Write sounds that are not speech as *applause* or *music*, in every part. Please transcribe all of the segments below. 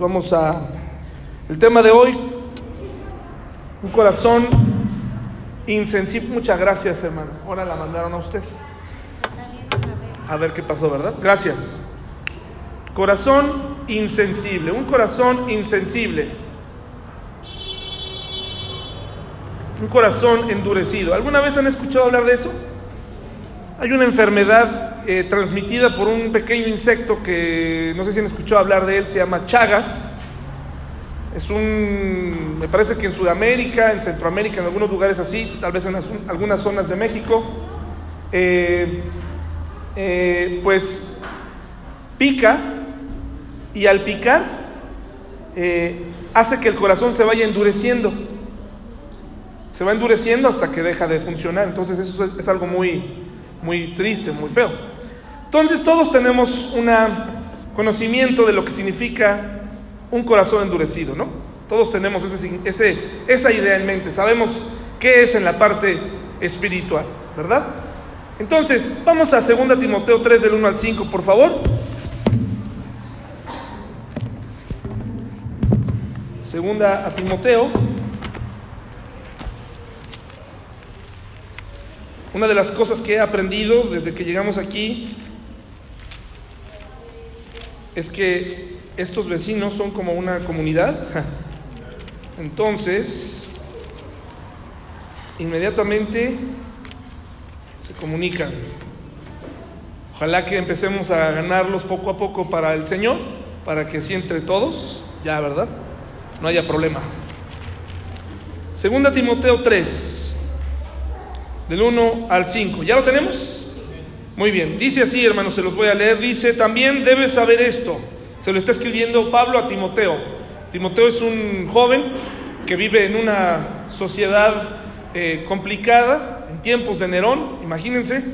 Vamos a el tema de hoy, un corazón insensible. Muchas gracias, hermano. Ahora la mandaron a usted. A ver qué pasó, ¿verdad? Gracias. Corazón insensible, un corazón insensible. Un corazón endurecido. ¿Alguna vez han escuchado hablar de eso? Hay una enfermedad eh, transmitida por un pequeño insecto que no sé si han escuchado hablar de él, se llama Chagas. Es un, me parece que en Sudamérica, en Centroamérica, en algunos lugares así, tal vez en algunas zonas de México, eh, eh, pues pica y al picar hace que el corazón se vaya endureciendo. Se va endureciendo hasta que deja de funcionar. Entonces eso es algo muy, muy triste, muy feo. Entonces todos tenemos un conocimiento de lo que significa un corazón endurecido, ¿no? Todos tenemos esa idea en mente, sabemos qué es en la parte espiritual, ¿verdad? Entonces, vamos a 2 Timoteo 3 del 1 al 5, por favor. Segunda a Timoteo. Una de las cosas que he aprendido desde que llegamos aquí es que estos vecinos son como una comunidad. Entonces, inmediatamente se comunican. Ojalá que empecemos a ganarlos poco a poco para el Señor, para que así entre todos, ya, ¿verdad? No haya problema. Segunda Timoteo 3, del 1 al 5. ¿Ya lo tenemos? Muy bien, dice así, hermanos, se los voy a leer. Dice, también debes saber esto. Se lo está escribiendo Pablo a Timoteo. Timoteo es un joven que vive en una sociedad eh, complicada, en tiempos de Nerón, imagínense.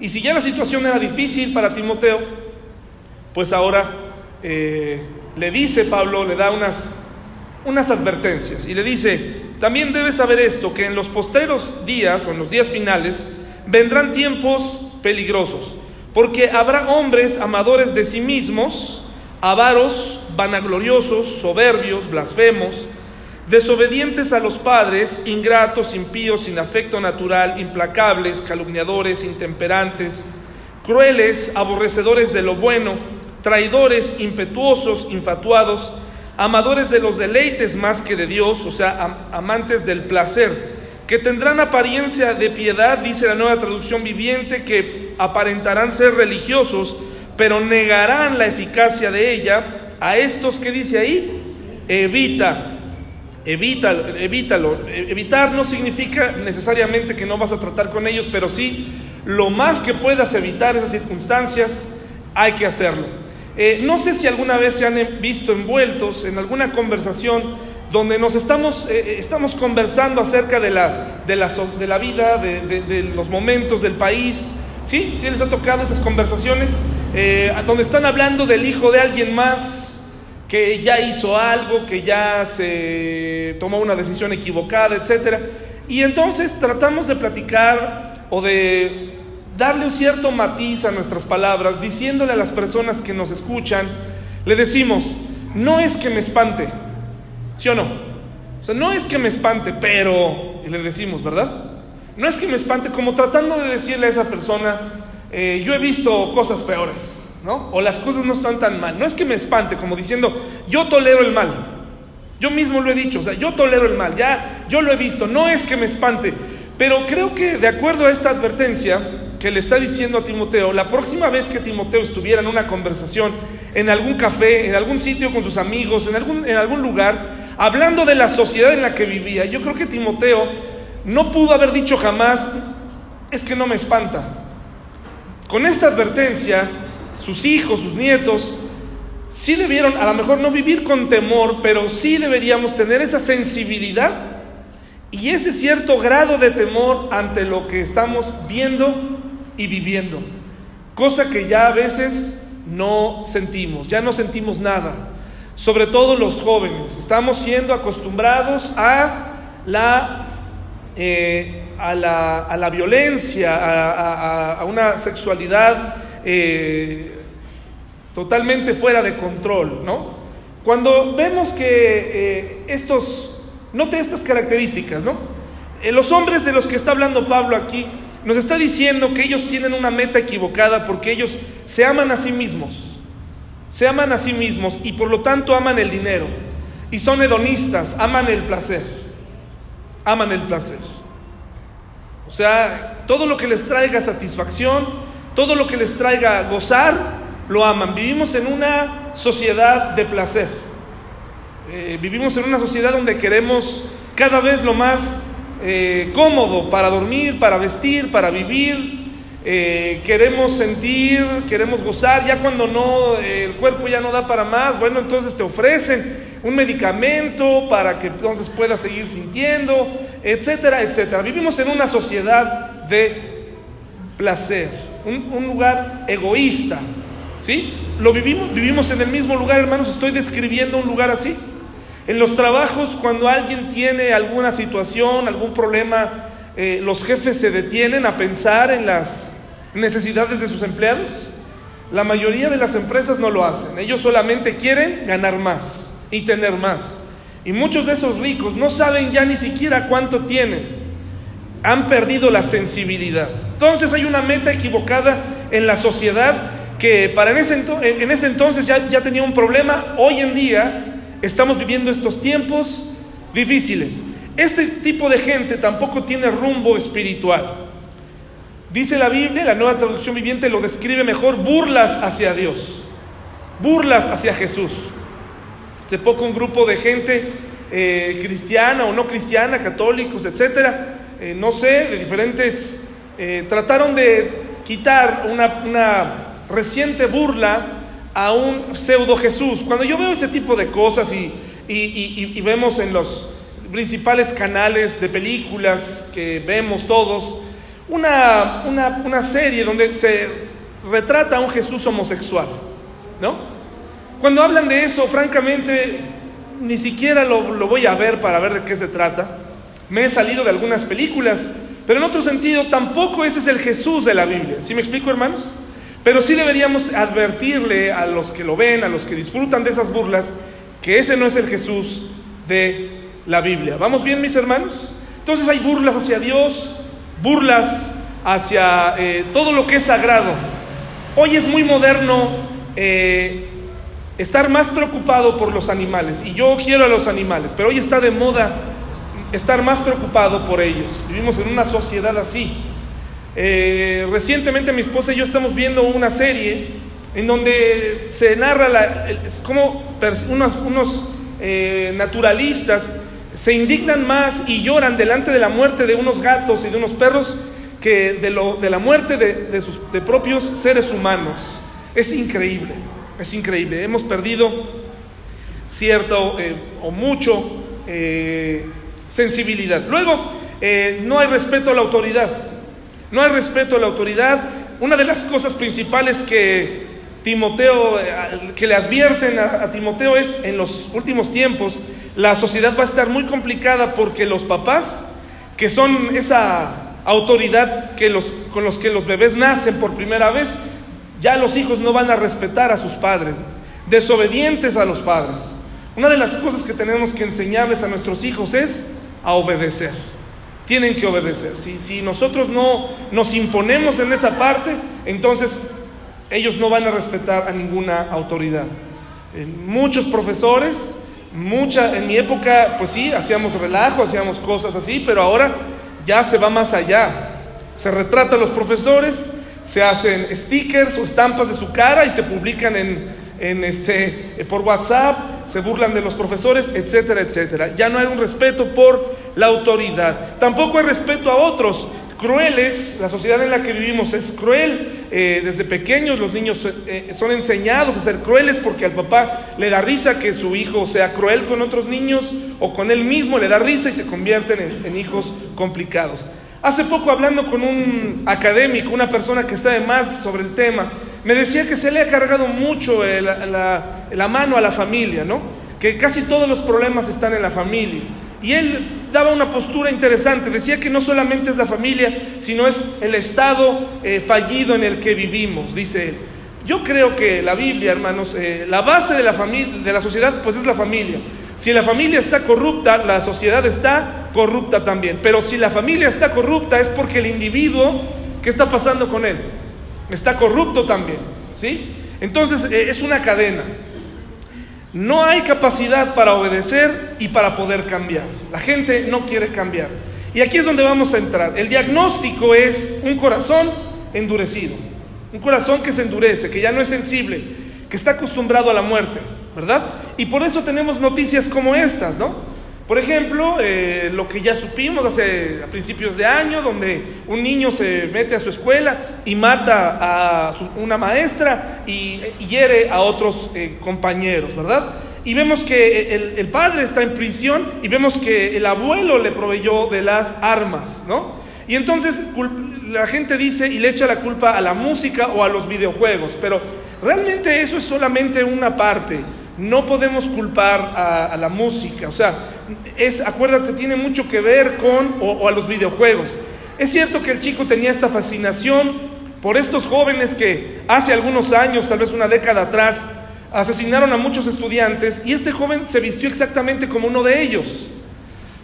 Y si ya la situación era difícil para Timoteo, pues ahora eh, le dice Pablo, le da unas, unas advertencias. Y le dice, también debes saber esto, que en los posteros días o en los días finales vendrán tiempos peligrosos, porque habrá hombres amadores de sí mismos, avaros, vanagloriosos, soberbios, blasfemos, desobedientes a los padres, ingratos, impíos, sin afecto natural, implacables, calumniadores, intemperantes, crueles, aborrecedores de lo bueno, traidores, impetuosos, infatuados, amadores de los deleites más que de Dios, o sea, amantes del placer que tendrán apariencia de piedad, dice la nueva traducción viviente, que aparentarán ser religiosos, pero negarán la eficacia de ella. A estos que dice ahí, evita, evita, evítalo. Evitar no significa necesariamente que no vas a tratar con ellos, pero sí lo más que puedas evitar esas circunstancias, hay que hacerlo. Eh, no sé si alguna vez se han visto envueltos en alguna conversación donde nos estamos, eh, eh, estamos conversando acerca de la, de la, de la vida, de, los momentos del país. ¿Sí? ¿Sí les ha tocado esas conversaciones? Eh, donde están hablando del hijo de alguien más que ya hizo algo, que ya se tomó una decisión equivocada, etc. Y entonces tratamos de platicar o de darle un cierto matiz a nuestras palabras, diciéndole a las personas que nos escuchan, le decimos, no es que me espante, ¿Sí o no? O sea, no es que me espante, pero, y le decimos, ¿verdad? No es que me espante, como tratando de decirle a esa persona, eh, yo he visto cosas peores, ¿no? O las cosas no están tan mal. No es que me espante, como diciendo, yo tolero el mal. Yo mismo lo he dicho, o sea, yo tolero el mal, ya, yo lo he visto, no es que me espante. Pero creo que de acuerdo a esta advertencia que le está diciendo a Timoteo, la próxima vez que Timoteo estuviera en una conversación, en algún café, en algún sitio con sus amigos, en algún, en algún lugar, hablando de la sociedad en la que vivía, yo creo que Timoteo no pudo haber dicho jamás, es que no me espanta. Con esta advertencia, sus hijos, sus nietos, sí debieron a lo mejor no vivir con temor, pero sí deberíamos tener esa sensibilidad y ese cierto grado de temor ante lo que estamos viendo y viviendo. Cosa que ya a veces no sentimos, ya no sentimos nada sobre todo los jóvenes. Estamos siendo acostumbrados a la, eh, a la, violencia, a, una sexualidad eh, totalmente fuera de control, ¿no? Cuando vemos que eh, estos, note estas características, ¿no? Los hombres de los que está hablando Pablo aquí, nos está diciendo que ellos tienen una meta equivocada porque ellos se aman a sí mismos, se aman a sí mismos y por lo tanto aman el dinero y son hedonistas, aman el placer, aman el placer. O sea, todo lo que les traiga satisfacción, todo lo que les traiga gozar, lo aman. Vivimos en una sociedad de placer. Eh, vivimos en una sociedad donde queremos cada vez lo más eh, cómodo para dormir, para vestir, para vivir. Eh, queremos sentir, queremos gozar, ya cuando no, el cuerpo ya no da para más, bueno, entonces te ofrecen un medicamento para que entonces puedas seguir sintiendo, etcétera, etcétera. Vivimos en una sociedad de placer, un, un lugar egoísta, ¿sí? Lo vivimos, vivimos en el mismo lugar, hermanos, estoy describiendo un lugar así. En los trabajos, cuando alguien tiene alguna situación, algún problema, eh, los jefes se detienen a pensar en las necesidades de sus empleados. La mayoría de las empresas no lo hacen. Ellos solamente quieren ganar más y tener más. Y muchos de esos ricos no saben ya ni siquiera cuánto tienen. Han perdido la sensibilidad. Entonces hay una meta equivocada en la sociedad que para en ese, en ese entonces ya, ya tenía un problema. Hoy en día estamos viviendo estos tiempos difíciles. Este tipo de gente tampoco tiene rumbo espiritual. Dice la Biblia, la nueva traducción viviente lo describe mejor, burlas hacia Dios, burlas hacia Jesús. Hace poco un grupo de gente eh, cristiana o no cristiana, católicos, etcétera, eh, no sé, de diferentes, eh, trataron de quitar una, una reciente burla a un pseudo Jesús. Cuando yo veo ese tipo de cosas y, vemos en los principales canales de películas que vemos todos, una, una, serie donde se retrata a un Jesús homosexual, ¿no? Cuando hablan de eso, francamente, ni siquiera lo, lo voy a ver para ver de qué se trata. Me he salido de algunas películas, pero en otro sentido, tampoco ese es el Jesús de la Biblia. ¿Sí me explico, hermanos? Pero sí deberíamos advertirle a los que lo ven, a los que disfrutan de esas burlas, que ese no es el Jesús de la Biblia. ¿Vamos bien, mis hermanos? Entonces hay burlas hacia Dios, burlas hacia eh, todo lo que es sagrado. Hoy es muy moderno eh, estar más preocupado por los animales, y yo quiero a los animales, pero hoy está de moda estar más preocupado por ellos. Vivimos en una sociedad así. Eh, recientemente mi esposa y yo estamos viendo una serie en donde se narra la, cómo unos, unos naturalistas se indignan más y lloran delante de la muerte de unos gatos y de unos perros que de, lo, de la muerte de, sus de propios seres humanos. Es increíble, es increíble. Hemos perdido cierto eh, o mucho sensibilidad. Luego, no hay respeto a la autoridad no hay respeto a la autoridad. Una de las cosas principales que Timoteo, eh, que le advierten a, Timoteo es en los últimos tiempos, la sociedad va a estar muy complicada porque los papás, que son esa autoridad que los, con los que los bebés nacen por primera vez, ya los hijos no van a respetar a sus padres, desobedientes a los padres. Una de las cosas que tenemos que enseñarles a nuestros hijos es a obedecer tienen que obedecer. Si, si nosotros no nos imponemos en esa parte, entonces ellos no van a respetar a ninguna autoridad. muchos profesores, mucha, en mi época, pues sí, hacíamos relajo, hacíamos cosas así, pero ahora ya se va más allá. Se retrata a los profesores, se hacen stickers o estampas de su cara y se publican en, en este, eh, por WhatsApp, se burlan de los profesores, etcétera, etcétera. Ya no hay un respeto por la autoridad. Tampoco hay respeto a otros. Crueles, la sociedad en la que vivimos es cruel. Eh, desde pequeños los niños eh, son enseñados a ser crueles porque al papá le da risa que su hijo sea cruel con otros niños o con él mismo le da risa y se convierten en hijos complicados. Hace poco hablando con un académico, una persona que sabe más sobre el tema, me decía que se le ha cargado mucho la, mano a la familia, ¿no? Que casi todos los problemas están en la familia. Y él daba una postura interesante, decía que no solamente es la familia, sino es el estado eh, fallido en el que vivimos, dice él. Yo creo que la Biblia, hermanos, eh, la base de la, familia, de la sociedad, pues es la familia. Si la familia está corrupta, la sociedad está corrupta también. Pero si la familia está corrupta es porque el individuo, ¿qué está pasando con él? Está corrupto también, ¿sí? Entonces eh, es una cadena. No hay capacidad para obedecer y para poder cambiar. La gente no quiere cambiar. Y aquí es donde vamos a entrar. El diagnóstico es un corazón endurecido. Un corazón que se endurece, que ya no es sensible, que está acostumbrado a la muerte, ¿verdad? Y por eso tenemos noticias como estas, ¿no? Por ejemplo, eh, lo que ya supimos hace a principios de año, donde un niño se mete a su escuela y mata a una maestra y, hiere a otros eh, compañeros, ¿verdad? Y vemos que el, el, padre está en prisión y vemos que el abuelo le proveyó de las armas, ¿no? Y entonces la gente dice y le echa la culpa a la música o a los videojuegos, pero realmente eso es solamente una parte. No podemos culpar a, la música, o sea, es, acuérdate, tiene mucho que ver con o, a los videojuegos. Es cierto que el chico tenía esta fascinación por estos jóvenes que hace algunos años, tal vez una década atrás, asesinaron a muchos estudiantes y este joven se vistió exactamente como uno de ellos.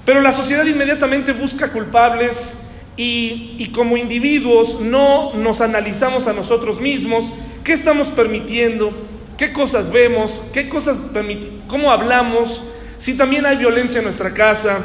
Pero la sociedad inmediatamente busca culpables y, como individuos no nos analizamos a nosotros mismos, qué estamos permitiendo, qué cosas vemos, qué cosas cómo hablamos, si también hay violencia en nuestra casa,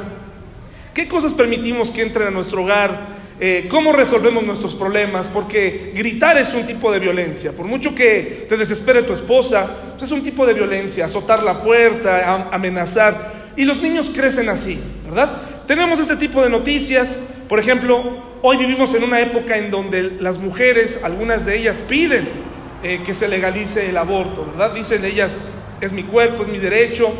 qué cosas permitimos que entren a nuestro hogar, eh, cómo resolvemos nuestros problemas, porque gritar es un tipo de violencia, por mucho que te desespere tu esposa, pues es un tipo de violencia, azotar la puerta, amenazar, y los niños crecen así, ¿verdad? Tenemos este tipo de noticias, por ejemplo, hoy vivimos en una época en donde las mujeres, algunas de ellas piden eh, que se legalice el aborto, ¿verdad? Dicen ellas, es mi cuerpo, es mi derecho.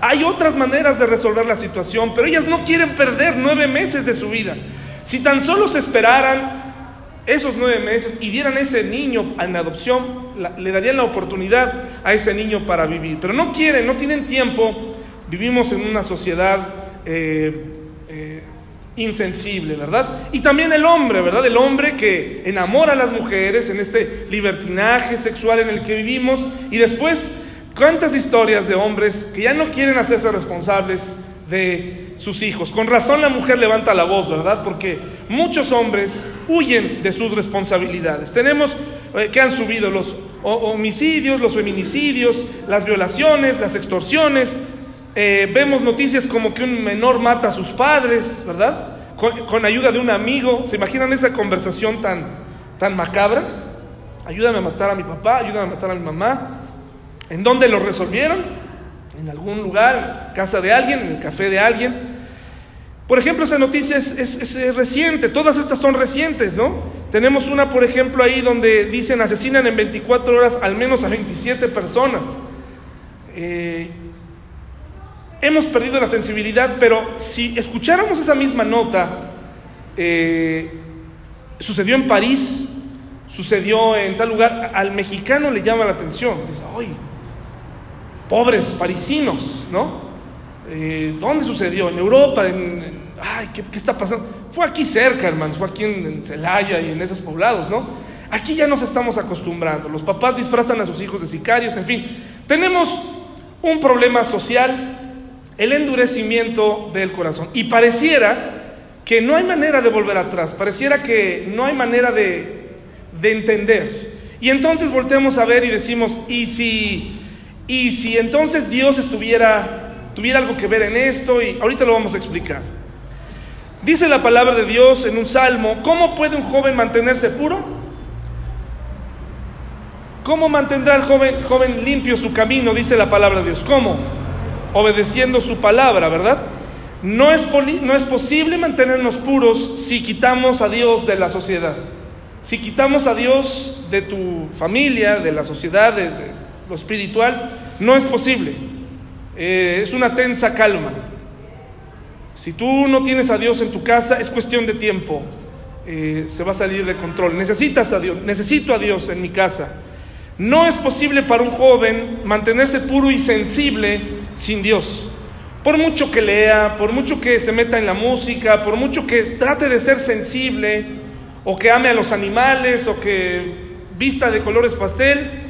Hay otras maneras de resolver la situación, pero ellas no quieren perder nueve meses de su vida. Si tan solo se esperaran esos nueve meses y dieran ese niño en adopción, le darían la oportunidad a ese niño para vivir. Pero no quieren, no tienen tiempo. Vivimos en una sociedad eh, insensible, ¿verdad? Y también el hombre, ¿verdad? El hombre que enamora a las mujeres en este libertinaje sexual en el que vivimos y después cuántas historias de hombres que ya no quieren hacerse responsables de sus hijos. Con razón la mujer levanta la voz, ¿verdad? Porque muchos hombres huyen de sus responsabilidades. Tenemos eh, que han subido los homicidios, los feminicidios, las violaciones, las extorsiones, eh, vemos noticias como que un menor mata a sus padres, ¿verdad? Con, ayuda de un amigo. ¿Se imaginan esa conversación tan, tan macabra? Ayúdame a matar a mi papá, ayúdame a matar a mi mamá. ¿En dónde lo resolvieron? En algún lugar, casa de alguien, en el café de alguien. Por ejemplo, esa noticia es, reciente, todas estas son recientes, ¿no? Tenemos una, por ejemplo, ahí donde dicen asesinan en 24 horas al menos a 27 personas. Eh, hemos perdido la sensibilidad, pero si escucháramos esa misma nota, eh, sucedió en París, sucedió en tal lugar, al mexicano le llama la atención, dice, ¡ay! Pobres parisinos, ¿no? Eh, ¿Dónde sucedió? En Europa, ¿qué, está pasando? Fue aquí cerca, hermanos, fue aquí en, en Celaya y en esos poblados, ¿no? Aquí ya nos estamos acostumbrando, los papás disfrazan a sus hijos de sicarios, en fin, tenemos un problema social el endurecimiento del corazón. Y pareciera que no hay manera de volver atrás, pareciera que no hay manera de, entender. Y entonces volteamos a ver y decimos, ¿y si, y si entonces Dios estuviera, tuviera algo que ver en esto? Y ahorita lo vamos a explicar. Dice la palabra de Dios en un salmo, ¿cómo puede un joven mantenerse puro? ¿Cómo mantendrá el joven, joven limpio su camino? Dice la palabra de Dios. ¿Cómo? Obedeciendo su palabra, ¿verdad? No es, no es posible mantenernos puros si quitamos a Dios de la sociedad. Si quitamos a Dios de tu familia, de la sociedad, de, lo espiritual, no es posible. Eh, es una tensa calma. Si tú no tienes a Dios en tu casa, es cuestión de tiempo. Eh, se va a salir de control. Necesitas a Dios, necesito a Dios en mi casa. No es posible para un joven mantenerse puro y sensible sin Dios. Por mucho que lea, por mucho que se meta en la música, por mucho que trate de ser sensible, o que ame a los animales, o que vista de colores pastel,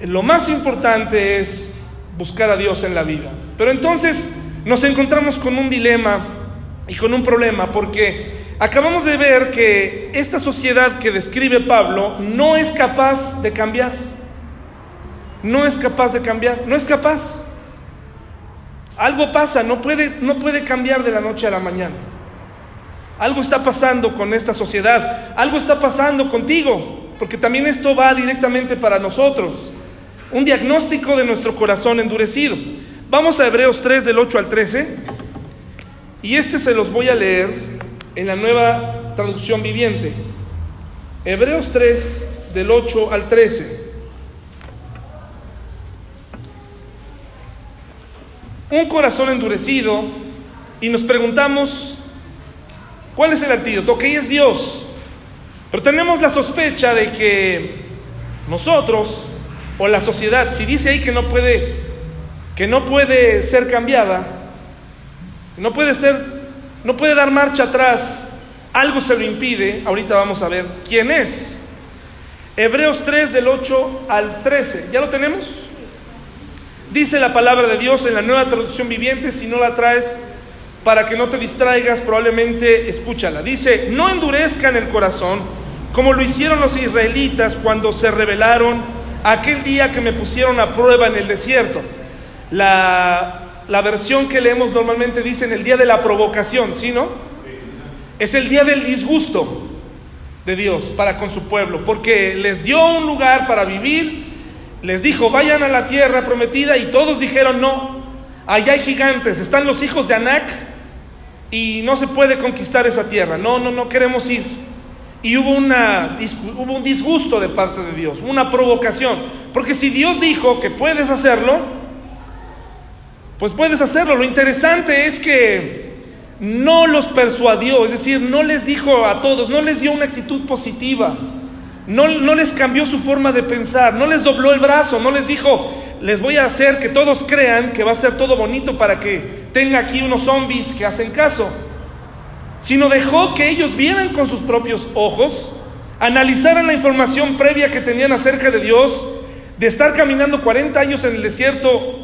lo más importante es buscar a Dios en la vida. Pero entonces nos encontramos con un dilema y con un problema, porque acabamos de ver que esta sociedad que describe Pablo no es capaz de cambiar. No es capaz de cambiar, no es capaz. Algo pasa, no puede, no puede cambiar de la noche a la mañana. Algo está pasando con esta sociedad, algo está pasando contigo, porque también esto va directamente para nosotros. Un diagnóstico de nuestro corazón endurecido. Vamos a Hebreos 3 del 8 al 13, y este se los voy a leer en la nueva traducción viviente. Hebreos 3 del 8 al 13. Un corazón endurecido y nos preguntamos, ¿Cuál es el antídoto? Que es Dios. Pero tenemos la sospecha de que nosotros o la sociedad, si dice ahí que no puede, que no puede ser cambiada, no puede ser, no puede dar marcha atrás, algo se lo impide. Ahorita vamos a ver quién es. Hebreos 3 del 8 al 13. ¿Ya lo tenemos? Dice la palabra de Dios en la nueva traducción viviente, si no la traes, para que no te distraigas, probablemente escúchala. Dice, no endurezcan el corazón como lo hicieron los israelitas cuando se rebelaron aquel día que me pusieron a prueba en el desierto. La, la versión que leemos normalmente dice en el día de la provocación, ¿sí, no? Es el día del disgusto de Dios para con su pueblo, porque les dio un lugar para vivir, les dijo, vayan a la tierra prometida y todos dijeron, no, allá hay gigantes, están los hijos de Anac, y no se puede conquistar esa tierra. No, no, no queremos ir. Y hubo, una, hubo un disgusto de parte de Dios, una provocación. Porque si Dios dijo que puedes hacerlo, pues puedes hacerlo. Lo interesante es que no los persuadió, es decir, no les dijo a todos, no les dio una actitud positiva. No, les cambió su forma de pensar, no les dobló el brazo, no les dijo, les voy a hacer que todos crean que va a ser todo bonito para que tenga aquí unos zombies que hacen caso, sino dejó que ellos vieran con sus propios ojos, analizaran la información previa que tenían acerca de Dios, de estar caminando 40 años en el desierto,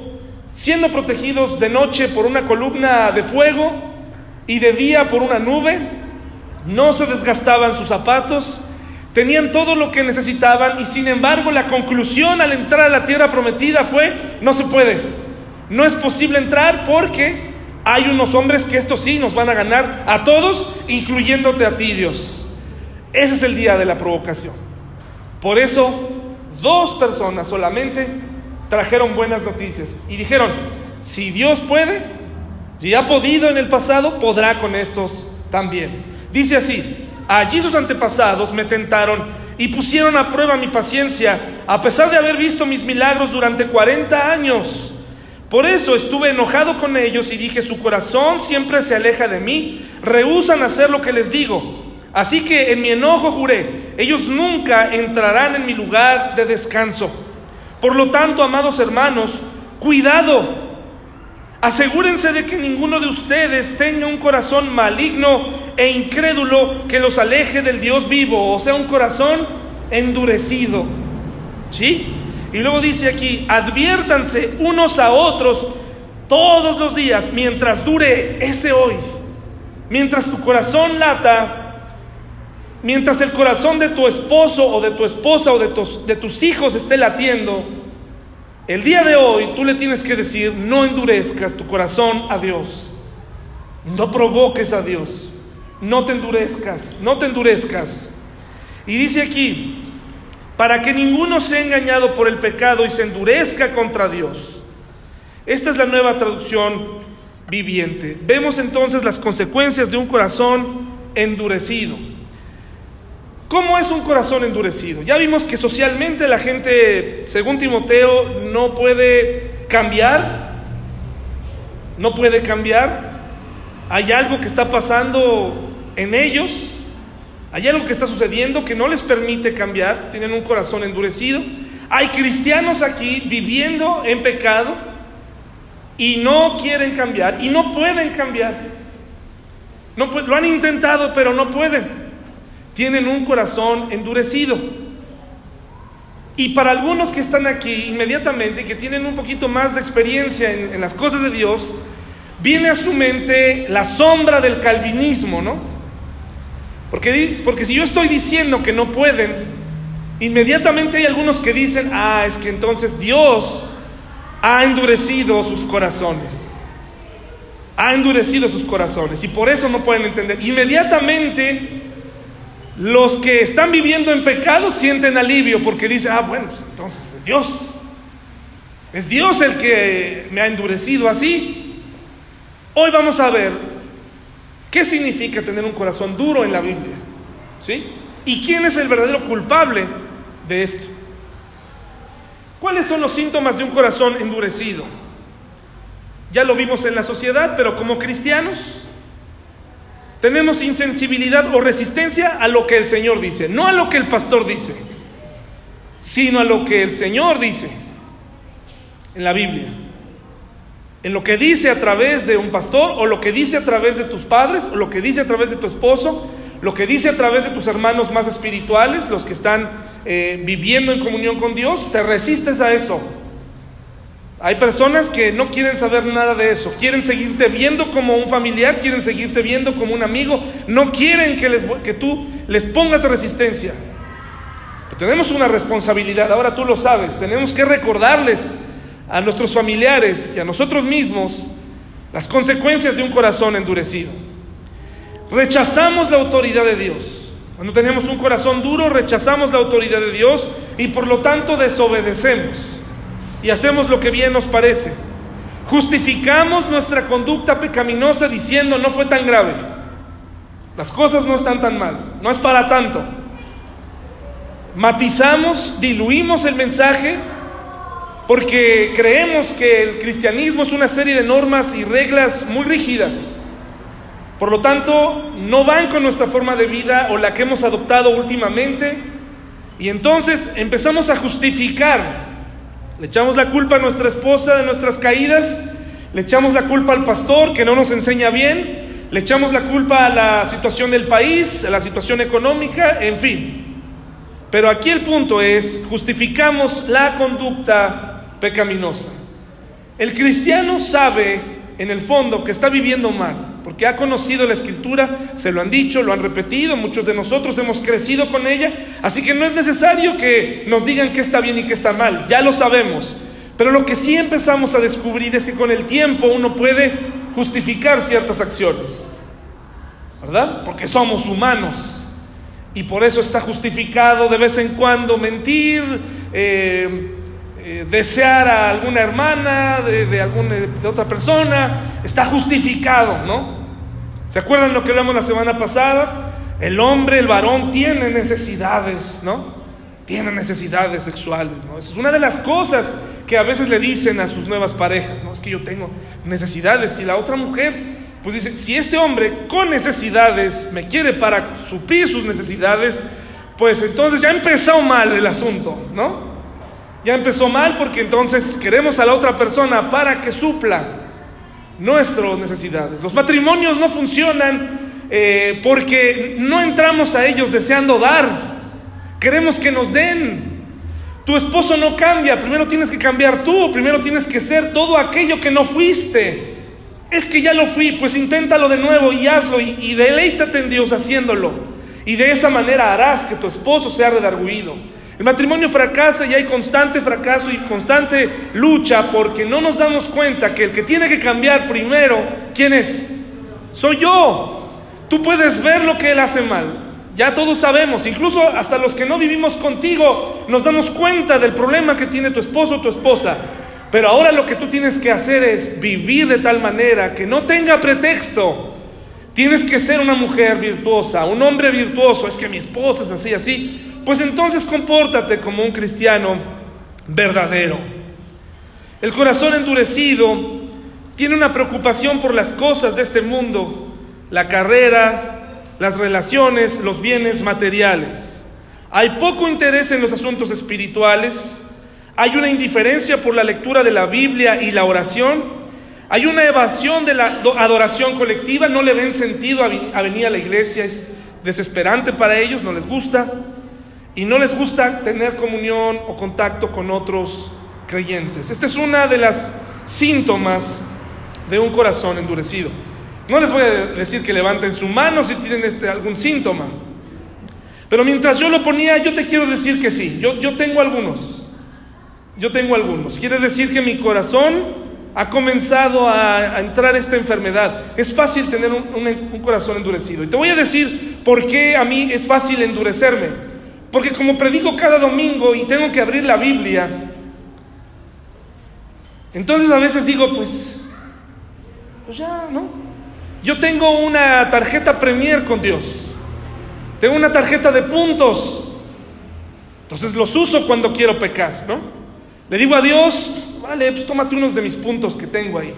siendo protegidos de noche por una columna de fuego y de día por una nube, no se desgastaban sus zapatos, tenían todo lo que necesitaban y sin embargo la conclusión al entrar a la tierra prometida fue, no se puede. No es posible entrar porque hay unos hombres que estos sí nos van a ganar a todos, incluyéndote a ti, Dios. Ese es el día de la provocación. Por eso, dos personas solamente trajeron buenas noticias y dijeron, si Dios puede, y ha podido en el pasado, podrá con estos también. Dice así, allí sus antepasados me tentaron y pusieron a prueba mi paciencia, a pesar de haber visto mis milagros durante 40 años. Por eso estuve enojado con ellos y dije, su corazón siempre se aleja de mí, rehusan hacer lo que les digo. Así que en mi enojo juré, ellos nunca entrarán en mi lugar de descanso. Por lo tanto, amados hermanos, cuidado. Asegúrense de que ninguno de ustedes tenga un corazón maligno e incrédulo que los aleje del Dios vivo, o sea, un corazón endurecido. ¿Sí? Y luego dice aquí, adviértanse unos a otros todos los días mientras dure ese hoy. Mientras tu corazón lata, mientras el corazón de tu esposo o de tu esposa o de tus, de tus hijos esté latiendo, el día de hoy tú le tienes que decir, no endurezcas tu corazón a Dios. No provoques a Dios. No te endurezcas, no te endurezcas. Y dice aquí, para que ninguno sea engañado por el pecado y se endurezca contra Dios. Esta es la nueva traducción viviente. Vemos entonces las consecuencias de un corazón endurecido. ¿Cómo es un corazón endurecido? Ya vimos que socialmente la gente, según Timoteo, no puede cambiar. No puede cambiar. Hay algo que está pasando en ellos hay algo que está sucediendo que no les permite cambiar, tienen un corazón endurecido. Hay cristianos aquí viviendo en pecado y no quieren cambiar y no pueden cambiar. No, lo han intentado, pero no pueden. Tienen un corazón endurecido. Y para algunos que están aquí inmediatamente, que tienen un poquito más de experiencia en, en las cosas de Dios, viene a su mente la sombra del calvinismo, ¿no? Porque, porque si yo estoy diciendo que no pueden, inmediatamente hay algunos que dicen, ah, es que entonces Dios ha endurecido sus corazones. Ha endurecido sus corazones y por eso no pueden entender. Inmediatamente los que están viviendo en pecado sienten alivio porque dicen, ah, bueno, pues entonces es Dios. Es Dios el que me ha endurecido así. Hoy vamos a ver qué significa tener un corazón duro en la Biblia. ¿Sí? ¿Y quién es el verdadero culpable de esto? ¿Cuáles son los síntomas de un corazón endurecido? Ya lo vimos en la sociedad, pero como cristianos tenemos insensibilidad o resistencia a lo que el Señor dice, no a lo que el pastor dice, sino a lo que el Señor dice en la Biblia. En lo que dice a través de un pastor, o lo que dice a través de tus padres, o lo que dice a través de tu esposo, lo que dice a través de tus hermanos más espirituales, los que están eh, viviendo en comunión con Dios, te resistes a eso. Hay personas que no quieren saber nada de eso, quieren seguirte viendo como un familiar, quieren seguirte viendo como un amigo, no quieren que, les, que tú les pongas resistencia. Tenemos una responsabilidad, ahora tú lo sabes, tenemos que recordarles a nuestros familiares y a nosotros mismos las consecuencias de un corazón endurecido. Rechazamos la autoridad de Dios. Cuando tenemos un corazón duro, rechazamos la autoridad de Dios y por lo tanto desobedecemos y hacemos lo que bien nos parece. Justificamos nuestra conducta pecaminosa diciendo no fue tan grave. Las cosas no están tan mal, no es para tanto. Matizamos, diluimos el mensaje porque creemos que el cristianismo es una serie de normas y reglas muy rígidas. Por lo tanto, no van con nuestra forma de vida o la que hemos adoptado últimamente. Y entonces empezamos a justificar le echamos la culpa a nuestra esposa de nuestras caídas, le echamos la culpa al pastor que no nos enseña bien, le echamos la culpa a la situación del país, a la situación económica, en fin. Pero aquí el punto es, justificamos la conducta pecaminosa. El cristiano sabe en el fondo que está viviendo mal porque ha conocido la escritura, se lo han dicho, lo han repetido, muchos de nosotros hemos crecido con ella, así que no es necesario que nos digan qué está bien y qué está mal, ya lo sabemos. Pero lo que sí empezamos a descubrir es que con el tiempo uno puede justificar ciertas acciones, ¿verdad? Porque somos humanos y por eso está justificado de vez en cuando mentir, eh, eh, desear a alguna hermana de, alguna, de otra persona, está justificado, ¿no? ¿Se acuerdan lo que hablamos la semana pasada? El hombre, el varón, tiene necesidades, ¿no? Tiene necesidades sexuales, ¿no? es una de las cosas que a veces le dicen a sus nuevas parejas, ¿no? Es que yo tengo necesidades y la otra mujer, pues dice, si este hombre con necesidades me quiere para suplir sus necesidades, pues entonces ya empezó mal el asunto, ¿no? Ya empezó mal porque entonces queremos a la otra persona para que supla nuestras necesidades. Los matrimonios no funcionan eh, porque no entramos a ellos deseando dar. Queremos que nos den. Tu esposo no cambia, primero tienes que cambiar tú, primero tienes que ser todo aquello que no fuiste. Es que ya lo fui, pues inténtalo de nuevo y hazlo y, y deleítate en Dios haciéndolo. Y de esa manera harás que tu esposo sea redarguido. El matrimonio fracasa y hay constante fracaso y constante lucha porque no nos damos cuenta que el que tiene que cambiar primero, ¿quién es? Soy yo. Tú puedes ver lo que él hace mal. Ya todos sabemos, incluso hasta los que no vivimos contigo, nos damos cuenta del problema que tiene tu esposo o tu esposa. Pero ahora lo que tú tienes que hacer es vivir de tal manera que no tenga pretexto. Tienes que ser una mujer virtuosa, un hombre virtuoso. Es que mi esposa es así, así pues entonces compórtate como un cristiano verdadero. El corazón endurecido tiene una preocupación por las cosas de este mundo, la carrera, las relaciones, los bienes materiales. Hay poco interés en los asuntos espirituales, hay una indiferencia por la lectura de la Biblia y la oración, hay una evasión de la adoración colectiva, no le ven sentido a venir a la iglesia, es desesperante para ellos, no les gusta. Y no les gusta tener comunión o contacto con otros creyentes. Esta es una de las síntomas de un corazón endurecido. No les voy a decir que levanten su mano si tienen este, algún síntoma. Pero mientras yo lo ponía, yo te quiero decir que sí. Yo, yo tengo algunos. Yo tengo algunos. Quiere decir que mi corazón ha comenzado a, entrar esta enfermedad. Es fácil tener un, corazón endurecido. Y te voy a decir por qué a mí es fácil endurecerme. Porque como predico cada domingo y tengo que abrir la Biblia, entonces a veces digo, pues, pues ya, ¿no? Yo tengo una tarjeta Premier con Dios. Tengo una tarjeta de puntos. Entonces los uso cuando quiero pecar, ¿no? Le digo a Dios, vale, pues tómate unos de mis puntos que tengo ahí.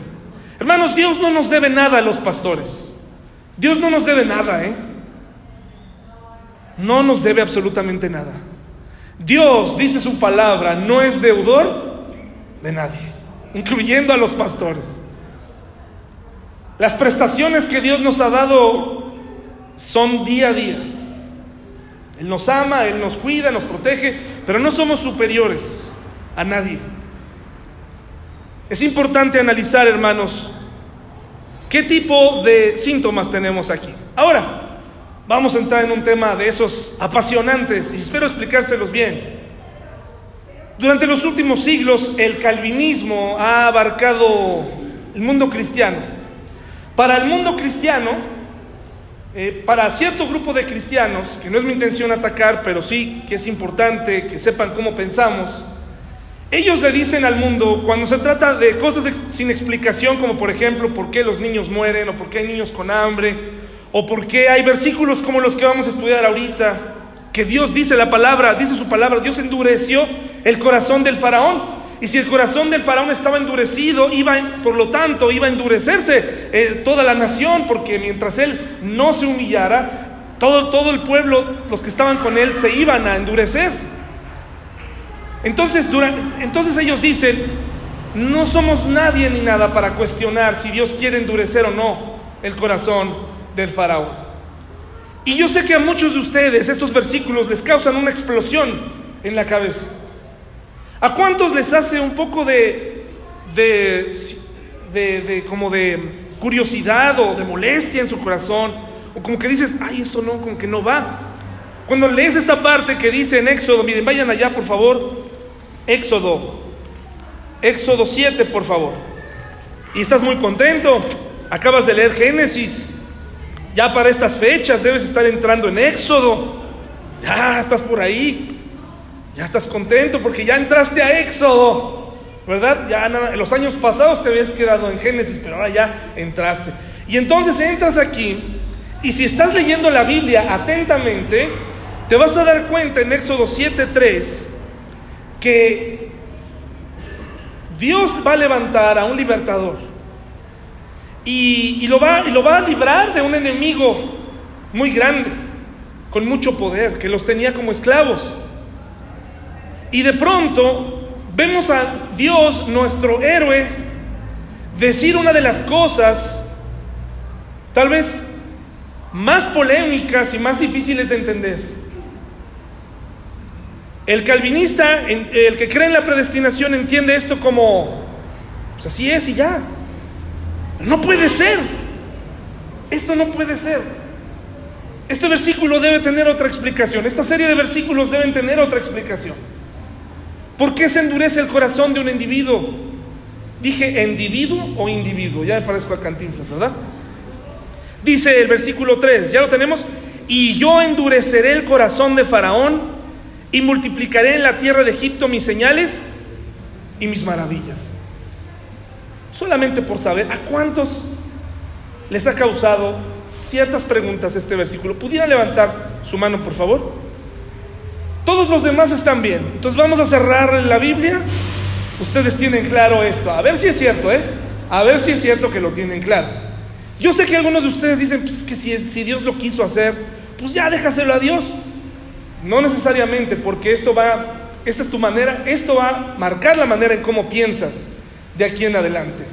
Hermanos, Dios no nos debe nada a los pastores. Dios no nos debe nada, ¿eh? No nos debe absolutamente nada. Dios, dice su palabra, no es deudor de nadie, incluyendo a los pastores. Las prestaciones que Dios nos ha dado son día a día. Él nos ama, Él nos cuida, nos protege, pero no somos superiores a nadie. Es importante analizar, hermanos, qué tipo de síntomas tenemos aquí. Ahora, vamos a entrar en un tema de esos apasionantes y espero explicárselos bien. Durante los últimos siglos el calvinismo ha abarcado el mundo cristiano. Para el mundo cristiano, eh, para cierto grupo de cristianos, que no es mi intención atacar, pero sí que es importante que sepan cómo pensamos, ellos le dicen al mundo, cuando se trata de cosas sin explicación, como por ejemplo por qué los niños mueren, o por qué hay niños con hambre, o por qué hay versículos como los que vamos a estudiar ahorita, que Dios dice la palabra, dice su palabra, Dios endureció el corazón del faraón. Y si el corazón del faraón estaba endurecido, iba, por lo tanto, iba a endurecerse eh, toda la nación, porque mientras él no se humillara, todo, todo el pueblo, los que estaban con él, se iban a endurecer. Entonces, entonces ellos dicen, no somos nadie ni nada para cuestionar si Dios quiere endurecer o no el corazón del faraón. Y yo sé que a muchos de ustedes estos versículos les causan una explosión en la cabeza. ¿A cuántos les hace un poco de, de, como de curiosidad o de molestia en su corazón? O como que dices, ay, esto no, como que no va. Cuando lees esta parte que dice en Éxodo, miren, vayan allá por favor, Éxodo, Éxodo 7 por favor. Y estás muy contento, acabas de leer Génesis, ya para estas fechas debes estar entrando en Éxodo, ya estás por ahí. Ya estás contento porque ya entraste a Éxodo, ¿verdad? Ya en los años pasados te habías quedado en Génesis, pero ahora ya entraste. Y entonces entras aquí y si estás leyendo la Biblia atentamente, te vas a dar cuenta en Éxodo 7:3 que Dios va a levantar a un libertador y, lo va, y lo va a librar de un enemigo muy grande, con mucho poder, que los tenía como esclavos. Y de pronto vemos a Dios, nuestro héroe, decir una de las cosas tal vez más polémicas y más difíciles de entender. El calvinista, el que cree en la predestinación, entiende esto como, pues así es y ya. No puede ser. Esto no puede ser. Este versículo debe tener otra explicación. Esta serie de versículos deben tener otra explicación. ¿Por qué se endurece el corazón de un individuo? Dije individuo o individuo, ya me parezco a Cantinflas, ¿verdad? Dice el versículo 3, ya lo tenemos, y yo endureceré el corazón de Faraón y multiplicaré en la tierra de Egipto mis señales y mis maravillas. Solamente por saber a cuántos les ha causado ciertas preguntas este versículo. ¿Pudiera levantar su mano, por favor? Todos los demás están bien. Entonces vamos a cerrar la Biblia. Ustedes tienen claro esto. A ver si es cierto, ¿eh? A ver si es cierto que lo tienen claro. Yo sé que algunos de ustedes dicen pues, que si, si Dios lo quiso hacer, pues ya déjaselo a Dios. No necesariamente, porque esto va, esta es tu manera, esto va a marcar la manera en cómo piensas de aquí en adelante.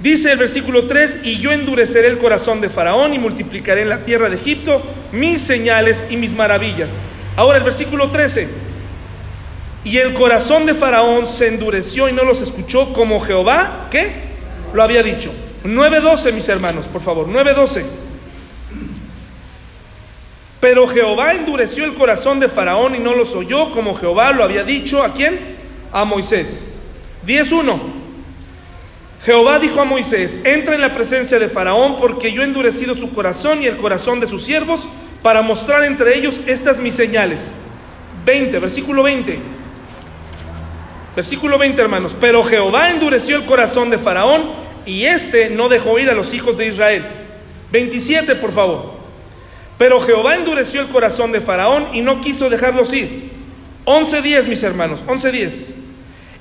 Dice el versículo 3, y yo endureceré el corazón de Faraón y multiplicaré en la tierra de Egipto mis señales y mis maravillas. Ahora el versículo 13. Y el corazón de Faraón se endureció y no los escuchó como Jehová, ¿qué? Lo había dicho. 9.12, mis hermanos, por favor, 9.12. Pero Jehová endureció el corazón de Faraón y no los oyó como Jehová lo había dicho. ¿A quién? A Moisés. 10.1. Jehová dijo a Moisés, entra en la presencia de Faraón porque yo he endurecido su corazón y el corazón de sus siervos para mostrar entre ellos estas mis señales. 20, versículo 20. Versículo 20, hermanos. Pero Jehová endureció el corazón de Faraón y éste no dejó ir a los hijos de Israel. 27, por favor. Pero Jehová endureció el corazón de Faraón y no quiso dejarlos ir. 11.10, mis hermanos, 11.10.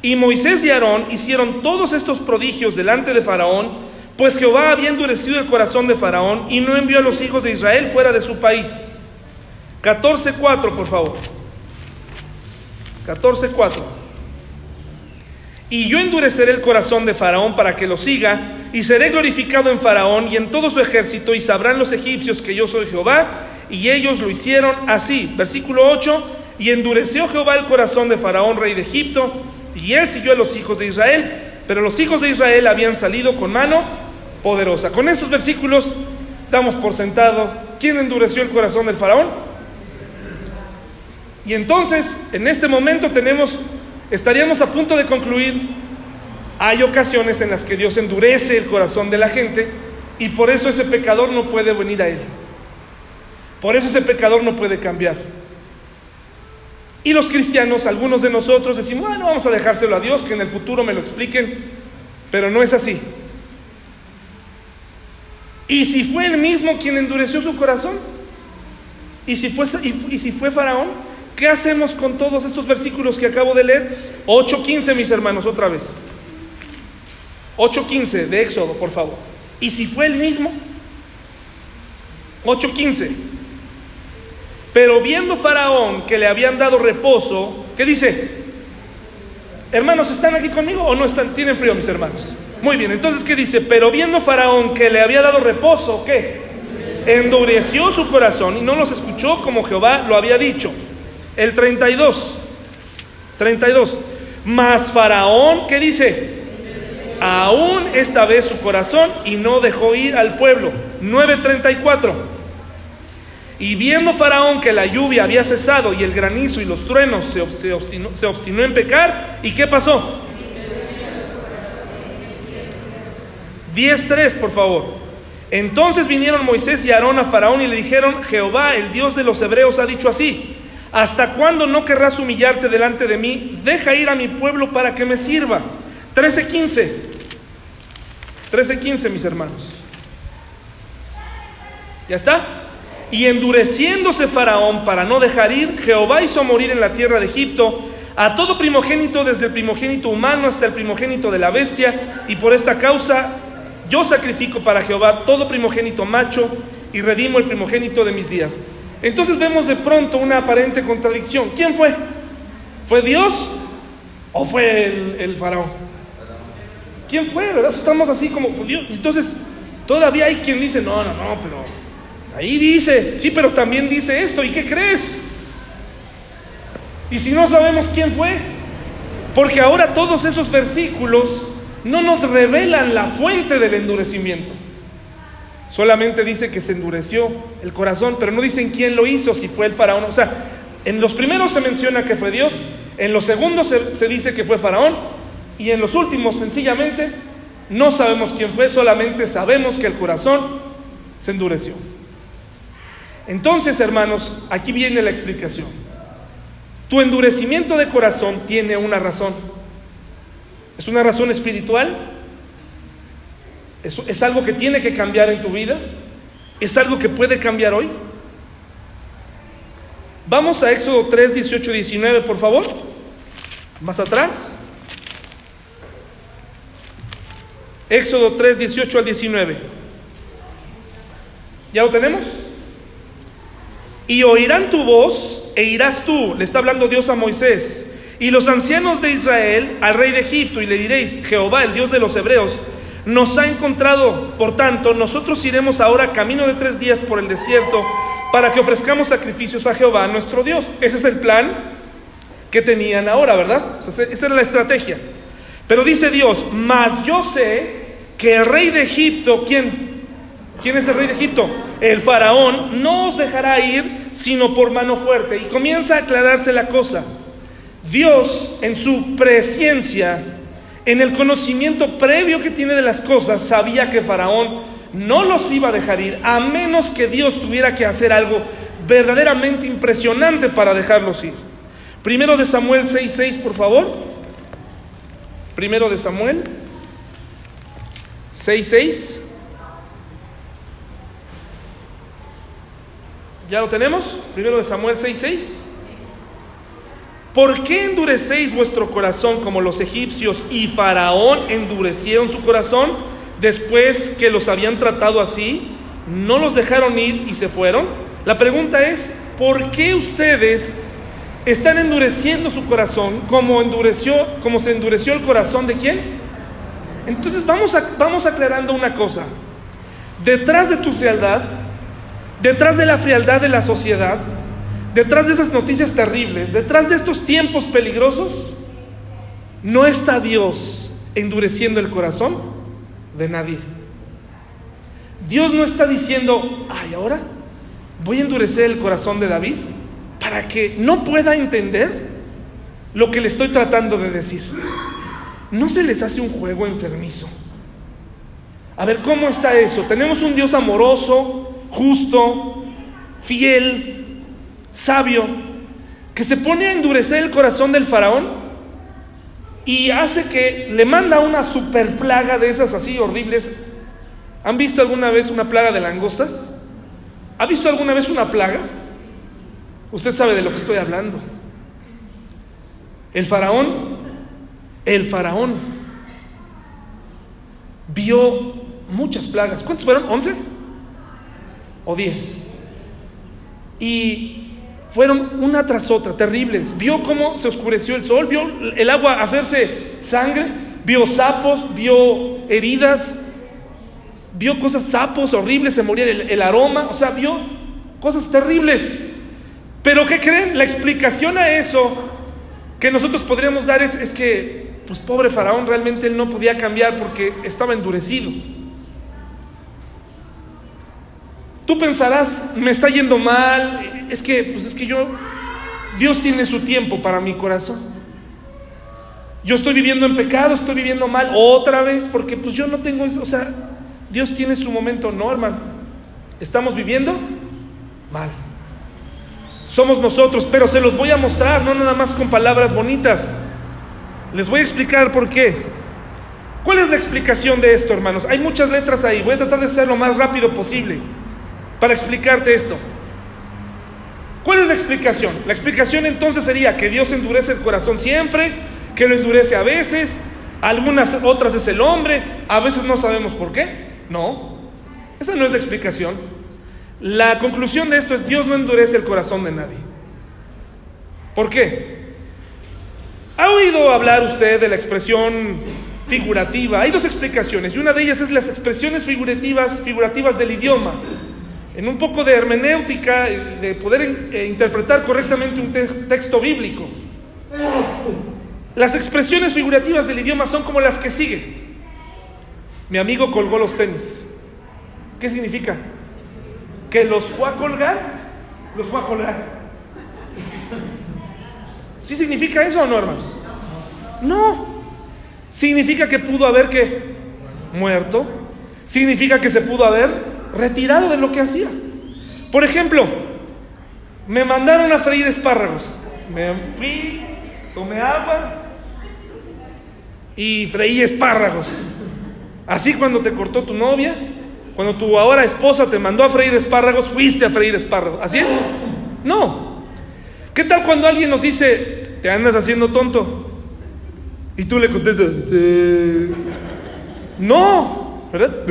Y Moisés y Aarón hicieron todos estos prodigios delante de Faraón, pues Jehová había endurecido el corazón de Faraón y no envió a los hijos de Israel fuera de su país. 14.4, por favor. 14.4. Y yo endureceré el corazón de Faraón para que lo siga, y seré glorificado en Faraón y en todo su ejército, y sabrán los egipcios que yo soy Jehová, y ellos lo hicieron así. Versículo 8, y endureció Jehová el corazón de Faraón, rey de Egipto, y él siguió a los hijos de Israel, pero los hijos de Israel habían salido con mano poderosa. Con estos versículos damos por sentado quién endureció el corazón del faraón. Y entonces, en este momento tenemos, estaríamos a punto de concluir, hay ocasiones en las que Dios endurece el corazón de la gente y por eso ese pecador no puede venir a Él. Por eso ese pecador no puede cambiar. Y los cristianos, algunos de nosotros decimos, bueno, vamos a dejárselo a Dios, que en el futuro me lo expliquen, pero no es así. ¿Y si fue él mismo quien endureció su corazón? ¿Y si fue, y, si fue Faraón? ¿Qué hacemos con todos estos versículos que acabo de leer? 8.15, mis hermanos, otra vez. 8.15 de Éxodo, por favor. ¿Y si fue él mismo? 8.15. Pero viendo Faraón que le habían dado reposo, ¿qué dice? Hermanos, ¿están aquí conmigo o no están? ¿Tienen frío, mis hermanos? Muy bien, entonces, ¿qué dice? Pero viendo Faraón que le había dado reposo, ¿qué? Endureció su corazón y no los escuchó como Jehová lo había dicho. El 32. 32. Mas Faraón, ¿qué dice? Aún esta vez su corazón y no dejó ir al pueblo. 934. Y viendo Faraón que la lluvia había cesado y el granizo y los truenos se, obstinó, se obstinó en pecar, ¿y qué pasó? 10.3, por favor. Entonces vinieron Moisés y Aarón a Faraón y le dijeron, Jehová, el Dios de los hebreos, ha dicho así, ¿hasta cuándo no querrás humillarte delante de mí? Deja ir a mi pueblo para que me sirva. 13.15. 13.15, mis hermanos. ¿Ya está? Y endureciéndose Faraón para no dejar ir, Jehová hizo morir en la tierra de Egipto a todo primogénito, desde el primogénito humano hasta el primogénito de la bestia, y por esta causa yo sacrifico para Jehová todo primogénito macho y redimo el primogénito de mis días. Entonces vemos de pronto una aparente contradicción. ¿Quién fue? ¿Fue Dios o fue el, faraón? ¿Quién fue? ¿verdad? Estamos así como Dios. Entonces, todavía hay quien dice, no, no, no, pero Ahí dice, sí, pero también dice esto. ¿Y qué crees? Y si no sabemos quién fue, porque ahora todos esos versículos no nos revelan la fuente del endurecimiento. Solamente dice que se endureció el corazón, pero no dicen quién lo hizo, si fue el faraón. O sea, en los primeros se menciona que fue Dios, en los segundos se, dice que fue faraón, y en los últimos sencillamente no sabemos quién fue, solamente sabemos que el corazón se endureció. Entonces, hermanos, aquí viene la explicación. Tu endurecimiento de corazón tiene una razón. ¿Es una razón espiritual? ¿Es, ¿Es, algo que tiene que cambiar en tu vida? ¿Es algo que puede cambiar hoy? Vamos a Éxodo 3, 18 19, por favor. Más atrás. Éxodo 3, 18 al 19. ¿Ya lo tenemos? Y oirán tu voz e irás tú, le está hablando Dios a Moisés, y los ancianos de Israel al rey de Egipto, y le diréis, Jehová, el Dios de los hebreos, nos ha encontrado, por tanto, nosotros iremos ahora camino de tres días por el desierto para que ofrezcamos sacrificios a Jehová nuestro Dios. Ese es el plan que tenían ahora, ¿verdad? esa era la estrategia. Pero dice Dios, mas yo sé que el rey de Egipto, ¿quién? ¿Quién es el rey de Egipto? El faraón no os dejará ir sino por mano fuerte. Y comienza a aclararse la cosa. Dios en su presencia, en el conocimiento previo que tiene de las cosas, sabía que faraón no los iba a dejar ir, a menos que Dios tuviera que hacer algo verdaderamente impresionante para dejarlos ir. Primero de Samuel 6.6, por favor. Primero de Samuel 6.6. ¿Ya lo tenemos? Primero de Samuel 6.6. ¿Por qué endurecéis vuestro corazón como los egipcios y Faraón endurecieron su corazón después que los habían tratado así? ¿No los dejaron ir y se fueron? La pregunta es, ¿por qué ustedes están endureciendo su corazón como endureció, como se endureció el corazón de quién? Entonces vamos, vamos aclarando una cosa. Detrás de tu frialdad, detrás de la frialdad de la sociedad, detrás de esas noticias terribles, detrás de estos tiempos peligrosos, no está Dios endureciendo el corazón de nadie. Dios no está diciendo, ay, ahora voy a endurecer el corazón de David para que no pueda entender lo que le estoy tratando de decir. ¿No se les hace un juego enfermizo? A ver, ¿cómo está eso? Tenemos un Dios amoroso, justo, fiel, sabio, que se pone a endurecer el corazón del faraón y hace que le manda una super plaga de esas así horribles. ¿Han visto alguna vez una plaga de langostas? ¿Ha visto alguna vez una plaga? Usted sabe de lo que estoy hablando. El faraón el faraón vio muchas plagas. ¿Cuántas fueron? ¿11? ¿O 10? Y fueron una tras otra, terribles. Vio cómo se oscureció el sol, vio el agua hacerse sangre, vio sapos, vio heridas, vio cosas sapos horribles, se moría el, el aroma, o sea, vio cosas terribles. Pero ¿qué creen? La explicación a eso que nosotros podríamos dar es, es que pues pobre faraón, realmente él no podía cambiar porque estaba endurecido. Tú pensarás, me está yendo mal, es que, pues es que yo, Dios tiene su tiempo para mi corazón. Yo estoy viviendo en pecado, estoy viviendo mal otra vez, porque pues yo no tengo eso, o sea, Dios tiene su momento, no hermano. Estamos viviendo mal. Somos nosotros, pero se los voy a mostrar, no nada más con palabras bonitas. Les voy a explicar por qué. ¿Cuál es la explicación de esto, hermanos? Hay muchas letras ahí. Voy a tratar de ser lo más rápido posible para explicarte esto. ¿Cuál es la explicación? La explicación entonces sería que Dios endurece el corazón siempre, que lo endurece a veces, algunas otras es el hombre, a veces no sabemos por qué. No, esa no es la explicación. La conclusión de esto es Dios no endurece el corazón de nadie. ¿Por qué? ¿Ha oído hablar usted de la expresión figurativa? Hay dos explicaciones y una de ellas es las expresiones figurativas, figurativas del idioma. En un poco de hermenéutica, de poder eh, interpretar correctamente un texto bíblico. Las expresiones figurativas del idioma son como las que siguen. Mi amigo colgó los tenis. ¿Qué significa? Que los fue a colgar, los fue a colgar. ¿Sí significa eso o no, hermanos? No. Significa que pudo haber que muerto. Significa que se pudo haber retirado de lo que hacía. Por ejemplo, me mandaron a freír espárragos. Me fui, tomé agua y freí espárragos. Así cuando te cortó tu novia, cuando tu ahora esposa te mandó a freír espárragos, fuiste a freír espárragos. ¿Así es? No. ¿Qué tal cuando alguien nos dice, te andas haciendo tonto? Y tú le contestas, no, ¿verdad?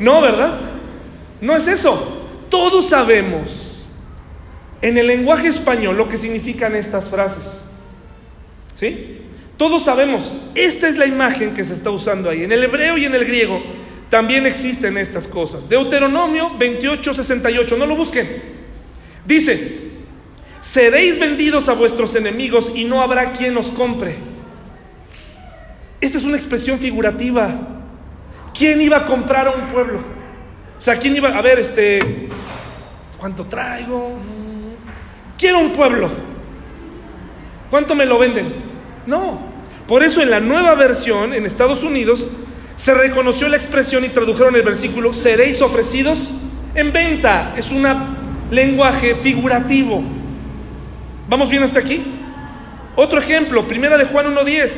No, ¿verdad? No es eso. Todos sabemos en el lenguaje español lo que significan estas frases. ¿Sí? Todos sabemos, esta es la imagen que se está usando ahí. En el hebreo y en el griego también existen estas cosas. Deuteronomio 28, 68, no lo busquen. Dice, seréis vendidos a vuestros enemigos y no habrá quien os compre. Esta es una expresión figurativa. ¿Quién iba a comprar a un pueblo? O sea, ¿quién iba a ver este cuánto traigo? Quiero un pueblo. ¿Cuánto me lo venden? No. Por eso en la nueva versión en Estados Unidos se reconoció la expresión y tradujeron el versículo, seréis ofrecidos en venta. Es un lenguaje figurativo. ¿Vamos bien hasta aquí? Otro ejemplo, primera de Juan 1.10,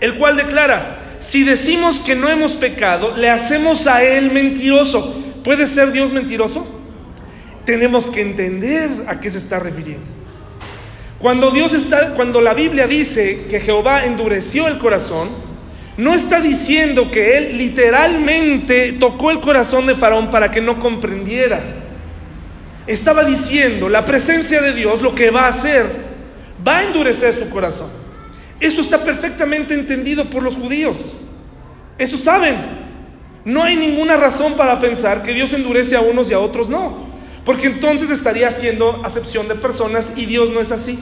el cual declara, si decimos que no hemos pecado, le hacemos a él mentiroso. ¿Puede ser Dios mentiroso? Tenemos que entender a qué se está refiriendo. Cuando Dios está, cuando la Biblia dice que Jehová endureció el corazón, no está diciendo que él literalmente tocó el corazón de Faraón para que no comprendiera. Estaba diciendo, la presencia de Dios lo que va a hacer, va a endurecer su corazón. Esto está perfectamente entendido por los judíos. Eso saben. No hay ninguna razón para pensar que Dios endurece a unos y a otros no. Porque entonces estaría haciendo acepción de personas y Dios no es así.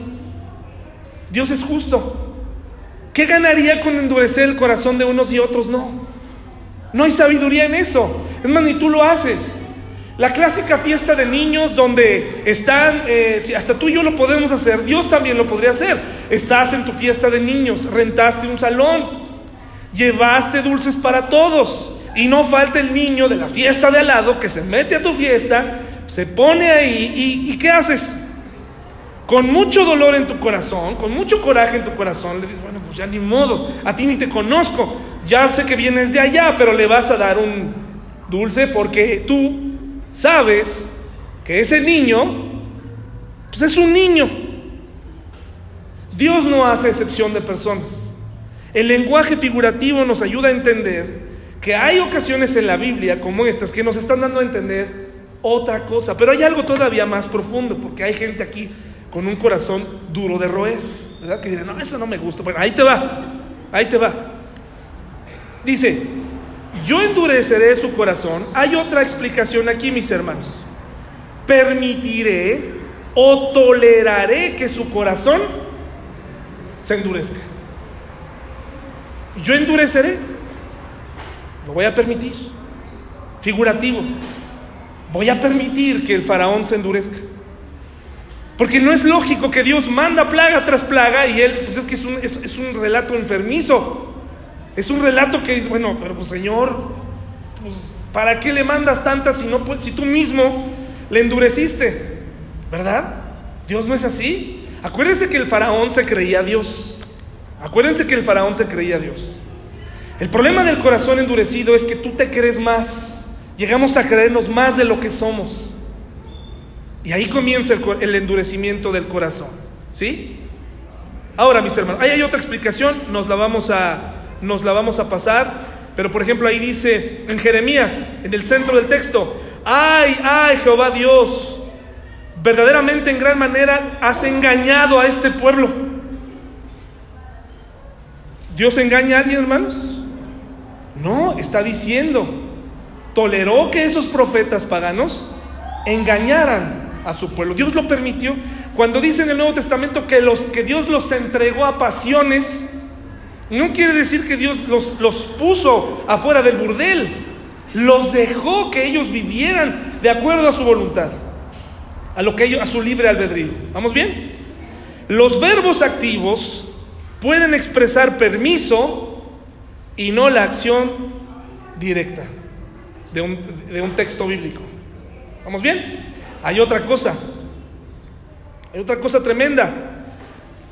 Dios es justo. ¿Qué ganaría con endurecer el corazón de unos y otros no? No hay sabiduría en eso. Es más, ni tú lo haces. La clásica fiesta de niños donde están, eh, hasta tú y yo lo podemos hacer, Dios también lo podría hacer. Estás en tu fiesta de niños, rentaste un salón, llevaste dulces para todos y no falta el niño de la fiesta de al lado que se mete a tu fiesta, se pone ahí y, y ¿qué haces? con mucho dolor en tu corazón, con mucho coraje en tu corazón, le dices, bueno, pues ya ni modo, a ti ni te conozco, ya sé que vienes de allá, pero le vas a dar un dulce porque tú sabes que ese niño, pues es un niño. Dios no hace excepción de personas. El lenguaje figurativo nos ayuda a entender que hay ocasiones en la Biblia como estas que nos están dando a entender otra cosa, pero hay algo todavía más profundo, porque hay gente aquí con un corazón duro de roer, ¿verdad? Que dirá, no, eso no me gusta. Bueno, ahí te va, ahí te va. Dice, yo endureceré su corazón. Hay otra explicación aquí, mis hermanos. Permitiré o toleraré que su corazón se endurezca. Yo endureceré, lo voy a permitir. Figurativo, voy a permitir que el faraón se endurezca. Porque no es lógico que Dios manda plaga tras plaga y él, pues es que es un, es, un relato enfermizo. Es un relato que dice, bueno, pero pues Señor, pues, ¿para qué le mandas tantas si, no, si tú mismo le endureciste? ¿Verdad? Dios no es así. Acuérdense que el faraón se creía Dios. Acuérdense que el faraón se creía Dios. El problema del corazón endurecido es que tú te crees más. Llegamos a creernos más de lo que somos. Y ahí comienza el, endurecimiento del corazón. ¿Sí? Ahora, mis hermanos, ahí hay otra explicación, nos la vamos a, nos la vamos a pasar. Pero por ejemplo, ahí dice en Jeremías, en el centro del texto, ay, ay, Jehová Dios, verdaderamente en gran manera has engañado a este pueblo. ¿Dios engaña a alguien, hermanos? No, está diciendo, toleró que esos profetas paganos engañaran a su pueblo. Dios lo permitió. Cuando dice en el Nuevo Testamento que, los, que Dios los entregó a pasiones, no quiere decir que Dios los, los puso afuera del burdel. Los dejó que ellos vivieran de acuerdo a su voluntad, a lo que ellos, a su libre albedrío. ¿Vamos bien? Los verbos activos pueden expresar permiso y no la acción directa de un, de un texto bíblico. ¿Vamos bien? Hay otra cosa, hay otra cosa tremenda.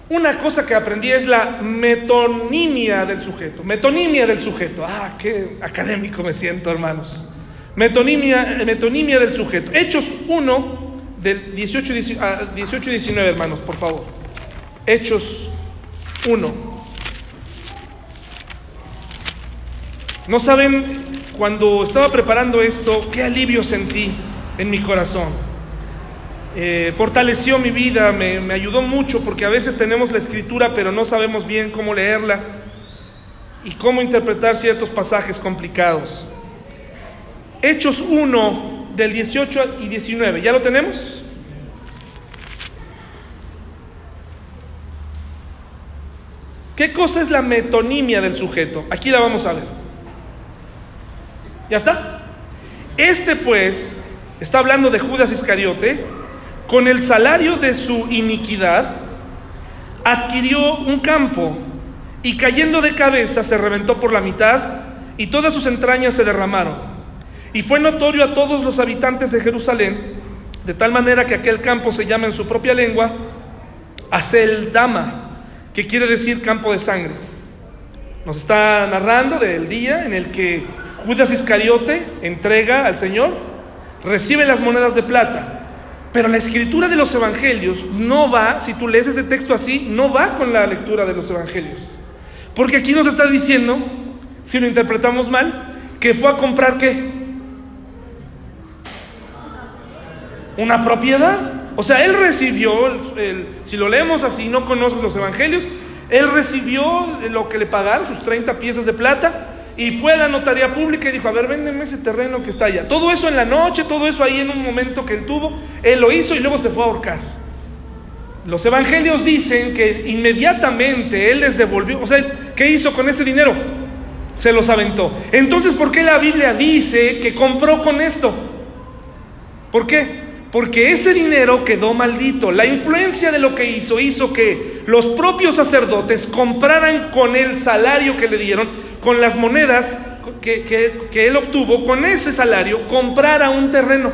Una cosa que aprendí es la metonimia del sujeto. Metonimia del sujeto. Ah, qué académico me siento, hermanos. Metonimia, metonimia del sujeto. Hechos 1, del 18, 18 y 19, hermanos, por favor. Hechos 1. No saben, cuando estaba preparando esto, qué alivio sentí en mi corazón. Eh, fortaleció mi vida, me, ayudó mucho porque a veces tenemos la escritura pero no sabemos bien cómo leerla y cómo interpretar ciertos pasajes complicados. Hechos 1 del 18 y 19. ¿Ya lo tenemos? ¿Qué cosa es la metonimia del sujeto? Aquí la vamos a ver. ¿Ya está? Este pues está hablando de Judas Iscariote, con el salario de su iniquidad, adquirió un campo y cayendo de cabeza se reventó por la mitad y todas sus entrañas se derramaron. Y fue notorio a todos los habitantes de Jerusalén, de tal manera que aquel campo se llama en su propia lengua Aseldama, que quiere decir campo de sangre. Nos está narrando del día en el que Judas Iscariote entrega al Señor, recibe las monedas de plata. Pero la escritura de los evangelios no va, si tú lees este texto así, no va con la lectura de los evangelios. Porque aquí nos está diciendo, si lo interpretamos mal, que fue a comprar qué? Una propiedad. O sea, él recibió, si lo leemos así, no conoces los evangelios, él recibió lo que le pagaron, sus 30 piezas de plata, y fue a la notaría pública y dijo, a ver, véndeme ese terreno que está allá. Todo eso en la noche, todo eso ahí en un momento que él tuvo, él lo hizo y luego se fue a ahorcar. Los evangelios dicen que inmediatamente él les devolvió, o sea, ¿qué hizo con ese dinero? Se los aventó. Entonces, ¿por qué la Biblia dice que compró con esto? ¿Por qué? Porque ese dinero quedó maldito. La influencia de lo que hizo hizo que los propios sacerdotes compraran con el salario que le dieron con las monedas que, él obtuvo, con ese salario, comprara un terreno.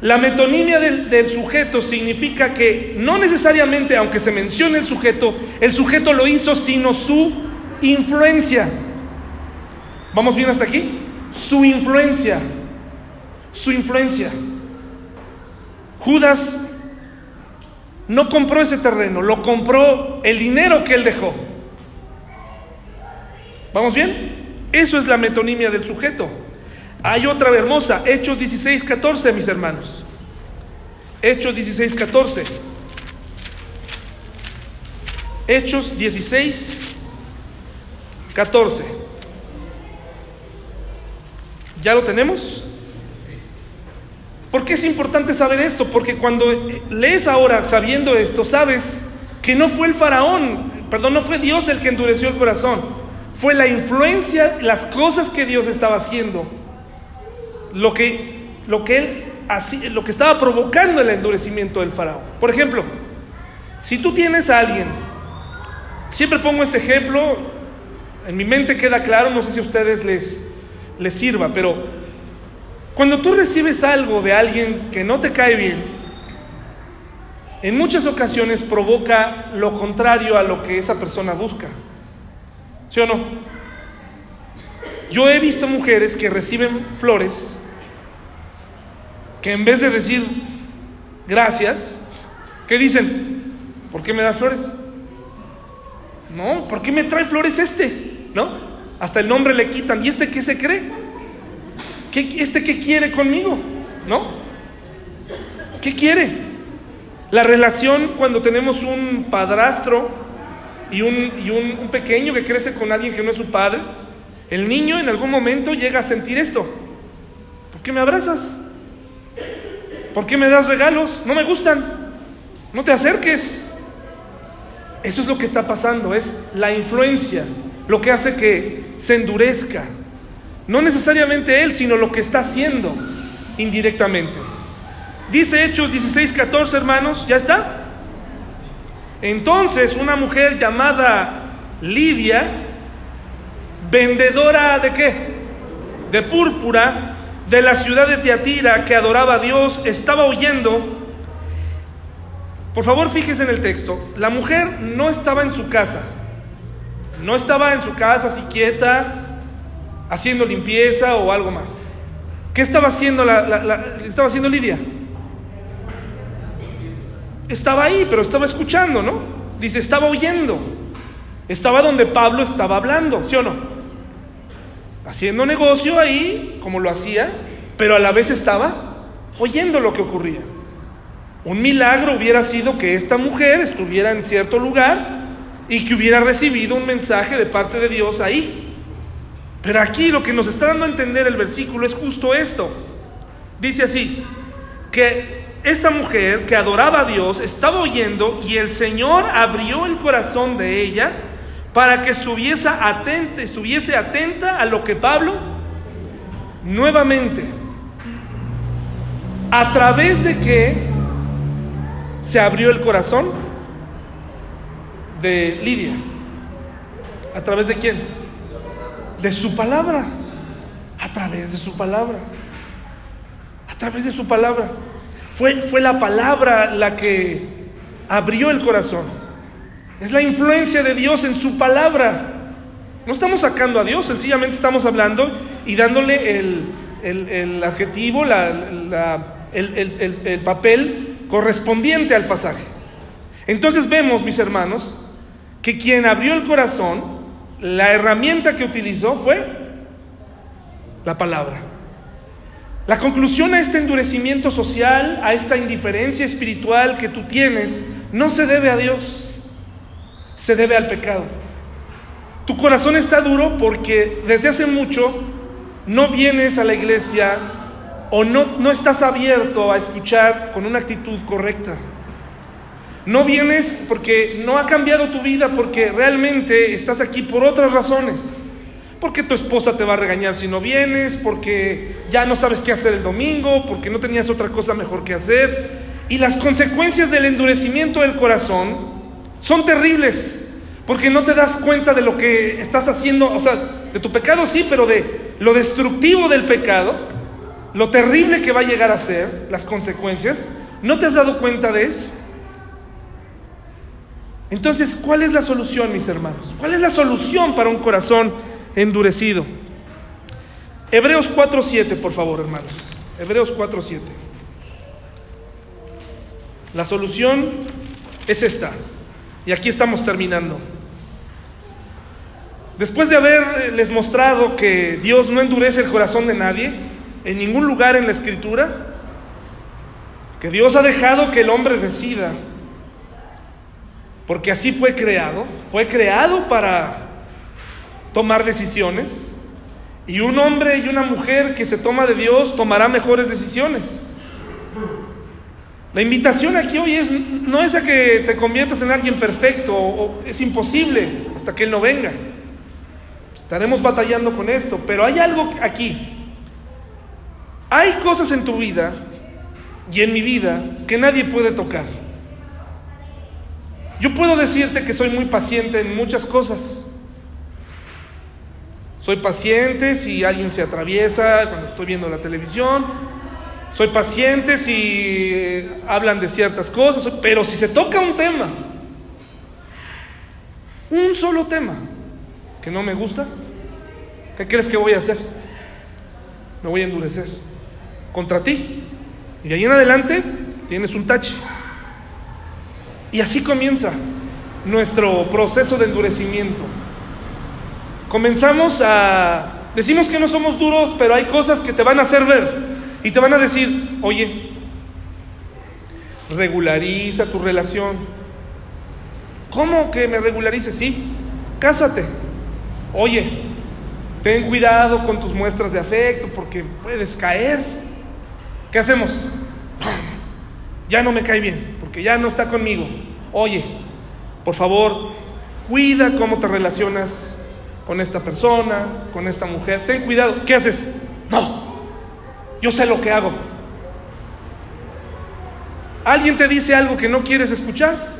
La metonimia del, del, sujeto significa que no necesariamente, aunque se mencione el sujeto, el sujeto lo hizo, sino su influencia. ¿Vamos bien hasta aquí? Su influencia. Su influencia. Judas no compró ese terreno, lo compró el dinero que él dejó. ¿Vamos bien? Eso es la metonimia del sujeto. Hay otra hermosa, Hechos 16, 14, mis hermanos. Hechos 16, 14. Hechos 16, 14. ¿Ya lo tenemos? ¿Por qué es importante saber esto? Porque cuando lees ahora sabiendo esto, sabes que no fue el faraón, perdón, no fue Dios el que endureció el corazón fue la influencia, las cosas que Dios estaba haciendo, lo que, lo que él lo que estaba provocando el endurecimiento del faraón. Por ejemplo, si tú tienes a alguien, siempre pongo este ejemplo, en mi mente queda claro, no sé si a ustedes les, les sirva, pero cuando tú recibes algo de alguien que no te cae bien, en muchas ocasiones provoca lo contrario a lo que esa persona busca. ¿Sí o no? Yo he visto mujeres que reciben flores que en vez de decir gracias, ¿qué dicen? ¿Por qué me das flores? No, ¿por qué me trae flores este? ¿No? Hasta el nombre le quitan. ¿Y este qué se cree? ¿Qué, ¿Este qué quiere conmigo? ¿No? ¿Qué quiere? La relación cuando tenemos un padrastro y, un, un, pequeño que crece con alguien que no es su padre, el niño en algún momento llega a sentir esto. ¿Por qué me abrazas? ¿Por qué me das regalos? No me gustan. No te acerques. Eso es lo que está pasando, es la influencia, lo que hace que se endurezca. No necesariamente él, sino lo que está haciendo indirectamente. Dice Hechos 16, 14, hermanos, ¿ya está? Entonces una mujer llamada Lidia, vendedora de qué? De púrpura de la ciudad de Teatira que adoraba a Dios, estaba oyendo. Por favor, fíjese en el texto. La mujer no estaba en su casa. No estaba en su casa así quieta, haciendo limpieza o algo más. ¿Qué estaba haciendo, la, estaba haciendo Lidia? Estaba ahí, pero estaba escuchando, ¿no? Dice, estaba oyendo. Estaba donde Pablo estaba hablando, ¿sí o no? Haciendo negocio ahí, como lo hacía, pero a la vez estaba oyendo lo que ocurría. Un milagro hubiera sido que esta mujer estuviera en cierto lugar y que hubiera recibido un mensaje de parte de Dios ahí. Pero aquí lo que nos está dando a entender el versículo es justo esto. Dice así, que esta mujer que adoraba a Dios estaba oyendo y el Señor abrió el corazón de ella para que estuviese atenta, estuviese atenta a lo que Pablo nuevamente, a través de que se abrió el corazón de Lidia. ¿A través de quién? De su palabra. A través de su palabra. A través de su palabra. Fue, fue la palabra la que abrió el corazón. Es la influencia de Dios en su palabra. No estamos sacando a Dios, sencillamente estamos hablando y dándole el, adjetivo, el papel correspondiente al pasaje. Entonces vemos, mis hermanos, que quien abrió el corazón, la herramienta que utilizó fue la palabra. La conclusión a este endurecimiento social, a esta indiferencia espiritual que tú tienes, no se debe a Dios, se debe al pecado. Tu corazón está duro porque desde hace mucho no vienes a la iglesia o no, no estás abierto a escuchar con una actitud correcta. No vienes porque no ha cambiado tu vida, porque realmente estás aquí por otras razones porque tu esposa te va a regañar si no vienes, porque ya no sabes qué hacer el domingo, porque no tenías otra cosa mejor que hacer. Y las consecuencias del endurecimiento del corazón son terribles, porque no te das cuenta de lo que estás haciendo, o sea, de tu pecado sí, pero de lo destructivo del pecado, lo terrible que va a llegar a ser, las consecuencias, ¿no te has dado cuenta de eso? Entonces, ¿cuál es la solución, mis hermanos? ¿Cuál es la solución para un corazón endurecido. Hebreos 4.7, por favor, hermanos. Hebreos 4.7. La solución es esta. Y aquí estamos terminando. Después de haberles mostrado que Dios no endurece el corazón de nadie, en ningún lugar en la escritura, que Dios ha dejado que el hombre decida, porque así fue creado, fue creado para tomar decisiones. Y un hombre y una mujer que se toma de Dios tomará mejores decisiones. La invitación aquí hoy es, no es a que te conviertas en alguien perfecto, o es imposible hasta que Él no venga. Estaremos batallando con esto, pero hay algo aquí. Hay cosas en tu vida y en mi vida que nadie puede tocar. Yo puedo decirte que soy muy paciente en muchas cosas, soy paciente si alguien se atraviesa cuando estoy viendo la televisión. Soy paciente si hablan de ciertas cosas. Pero si se toca un tema, un solo tema que no me gusta, ¿qué crees que voy a hacer? Me voy a endurecer contra ti. Y de ahí en adelante tienes un tache. Y así comienza nuestro proceso de endurecimiento. Comenzamos a... Decimos que no somos duros, pero hay cosas que te van a hacer ver y te van a decir, oye, regulariza tu relación. ¿Cómo que me regularice? Sí, cásate. Oye, ten cuidado con tus muestras de afecto porque puedes caer. ¿Qué hacemos? *clears throat* Ya no me cae bien porque ya no está conmigo. Oye, por favor, cuida cómo te relacionas con esta persona, con esta mujer. Ten cuidado. ¿Qué haces? No, yo sé lo que hago. Alguien te dice algo que no quieres escuchar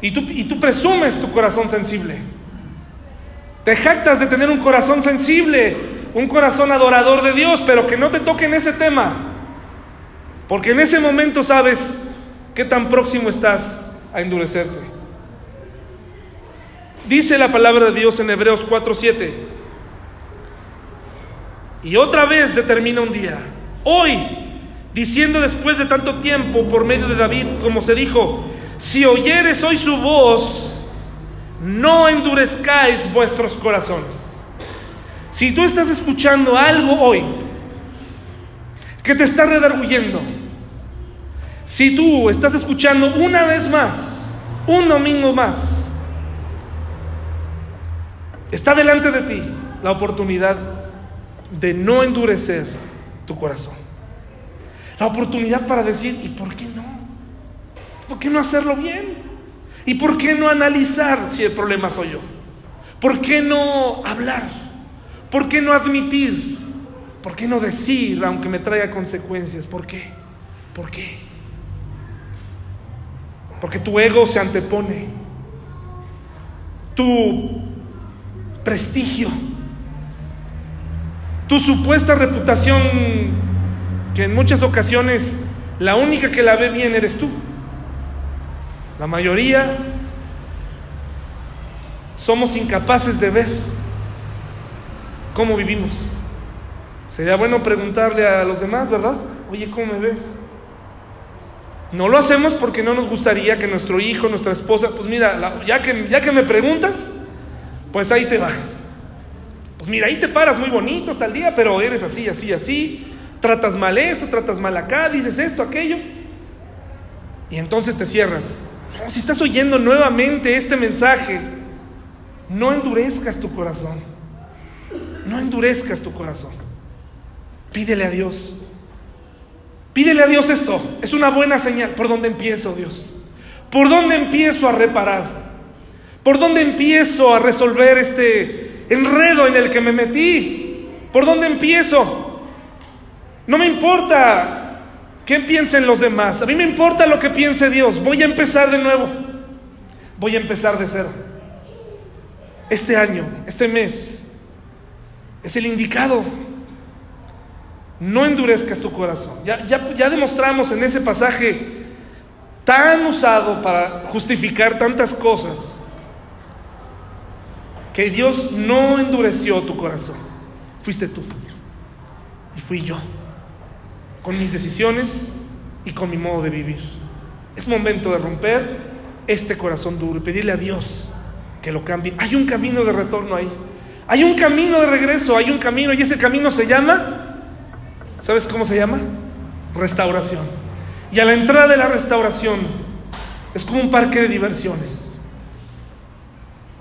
y tú, y tú presumes tu corazón sensible. Te jactas de tener un corazón sensible, un corazón adorador de Dios, pero que no te toque en ese tema. Porque en ese momento sabes qué tan próximo estás a endurecerte. Dice la palabra de Dios en Hebreos 4:7. Y otra vez determina un día. Hoy, diciendo después de tanto tiempo por medio de David, como se dijo, si oyeres hoy su voz, no endurezcáis vuestros corazones. Si tú estás escuchando algo hoy que te está redarguyendo, si tú estás escuchando una vez más, un domingo más, Está delante de ti la oportunidad de no endurecer tu corazón. La oportunidad para decir, ¿y por qué no? ¿Por qué no hacerlo bien? ¿Y por qué no analizar si el problema soy yo? ¿Por qué no hablar? ¿Por qué no admitir? ¿Por qué no decir aunque me traiga consecuencias? ¿Por qué? ¿Por qué? Porque tu ego se antepone. Tu prestigio. Tu supuesta reputación, que en muchas ocasiones la única que la ve bien eres tú. La mayoría somos incapaces de ver cómo vivimos. Sería bueno preguntarle a los demás, ¿verdad? Oye, ¿cómo me ves? No lo hacemos porque no nos gustaría que nuestro hijo, nuestra esposa, pues mira, ya, que, ya que me preguntas, pues ahí te va. Pues mira, ahí te paras muy bonito tal día, pero eres así, así, así. Tratas mal esto, tratas mal acá, dices esto, aquello. Y entonces te cierras. si estás oyendo nuevamente este mensaje, no endurezcas tu corazón. No endurezcas tu corazón. Pídele a Dios. Pídele a Dios esto. Es una buena señal. ¿Por dónde empiezo, Dios? ¿Por dónde empiezo a reparar? ¿Por dónde empiezo a resolver este enredo en el que me metí? ¿Por dónde empiezo? No me importa qué piensen los demás. A mí me importa lo que piense Dios. Voy a empezar de nuevo. Voy a empezar de cero. Este año, este mes, es el indicado no endurezcas tu corazón. Ya, ya, demostramos en ese pasaje tan usado para justificar tantas cosas que Dios no endureció tu corazón. Fuiste tú y fui yo, con mis decisiones y con mi modo de vivir. Es momento de romper este corazón duro y pedirle a Dios que lo cambie. Hay un camino de retorno ahí. Hay un camino de regreso, hay un camino y ese camino se llama ¿Sabes cómo se llama? Restauración. Y a la entrada de la restauración es como un parque de diversiones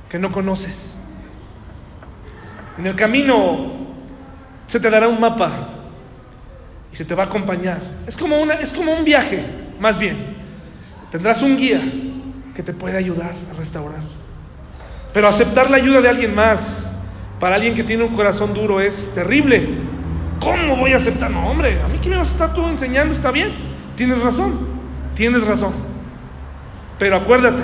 que no conoces. En el camino se te dará un mapa y se te va a acompañar. Es como, una, es como un viaje, más bien. Tendrás un guía que te puede ayudar a restaurar. Pero aceptar la ayuda de alguien más, para alguien que tiene un corazón duro, es terrible. ¿Cómo voy a aceptar? No, hombre, a mí que me vas a estar tú enseñando, está bien. Tienes razón, tienes razón. Pero acuérdate,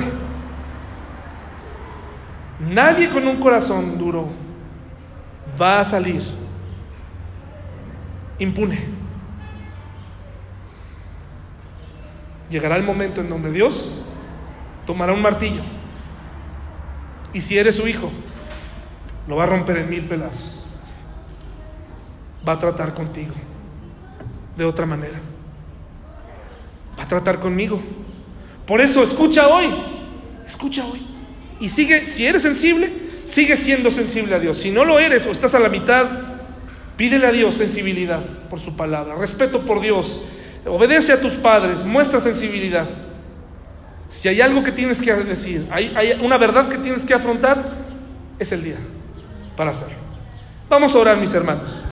nadie con un corazón duro va a salir impune. Llegará el momento en donde Dios tomará un martillo y si eres su hijo, lo va a romper en mil pedazos va a tratar contigo de otra manera. Va a tratar conmigo. Por eso escucha hoy, escucha hoy. Y sigue, si eres sensible, sigue siendo sensible a Dios. Si no lo eres o estás a la mitad, pídele a Dios sensibilidad por su palabra, respeto por Dios, obedece a tus padres, muestra sensibilidad. Si hay algo que tienes que decir, hay, una verdad que tienes que afrontar, es el día para hacerlo. Vamos a orar, mis hermanos.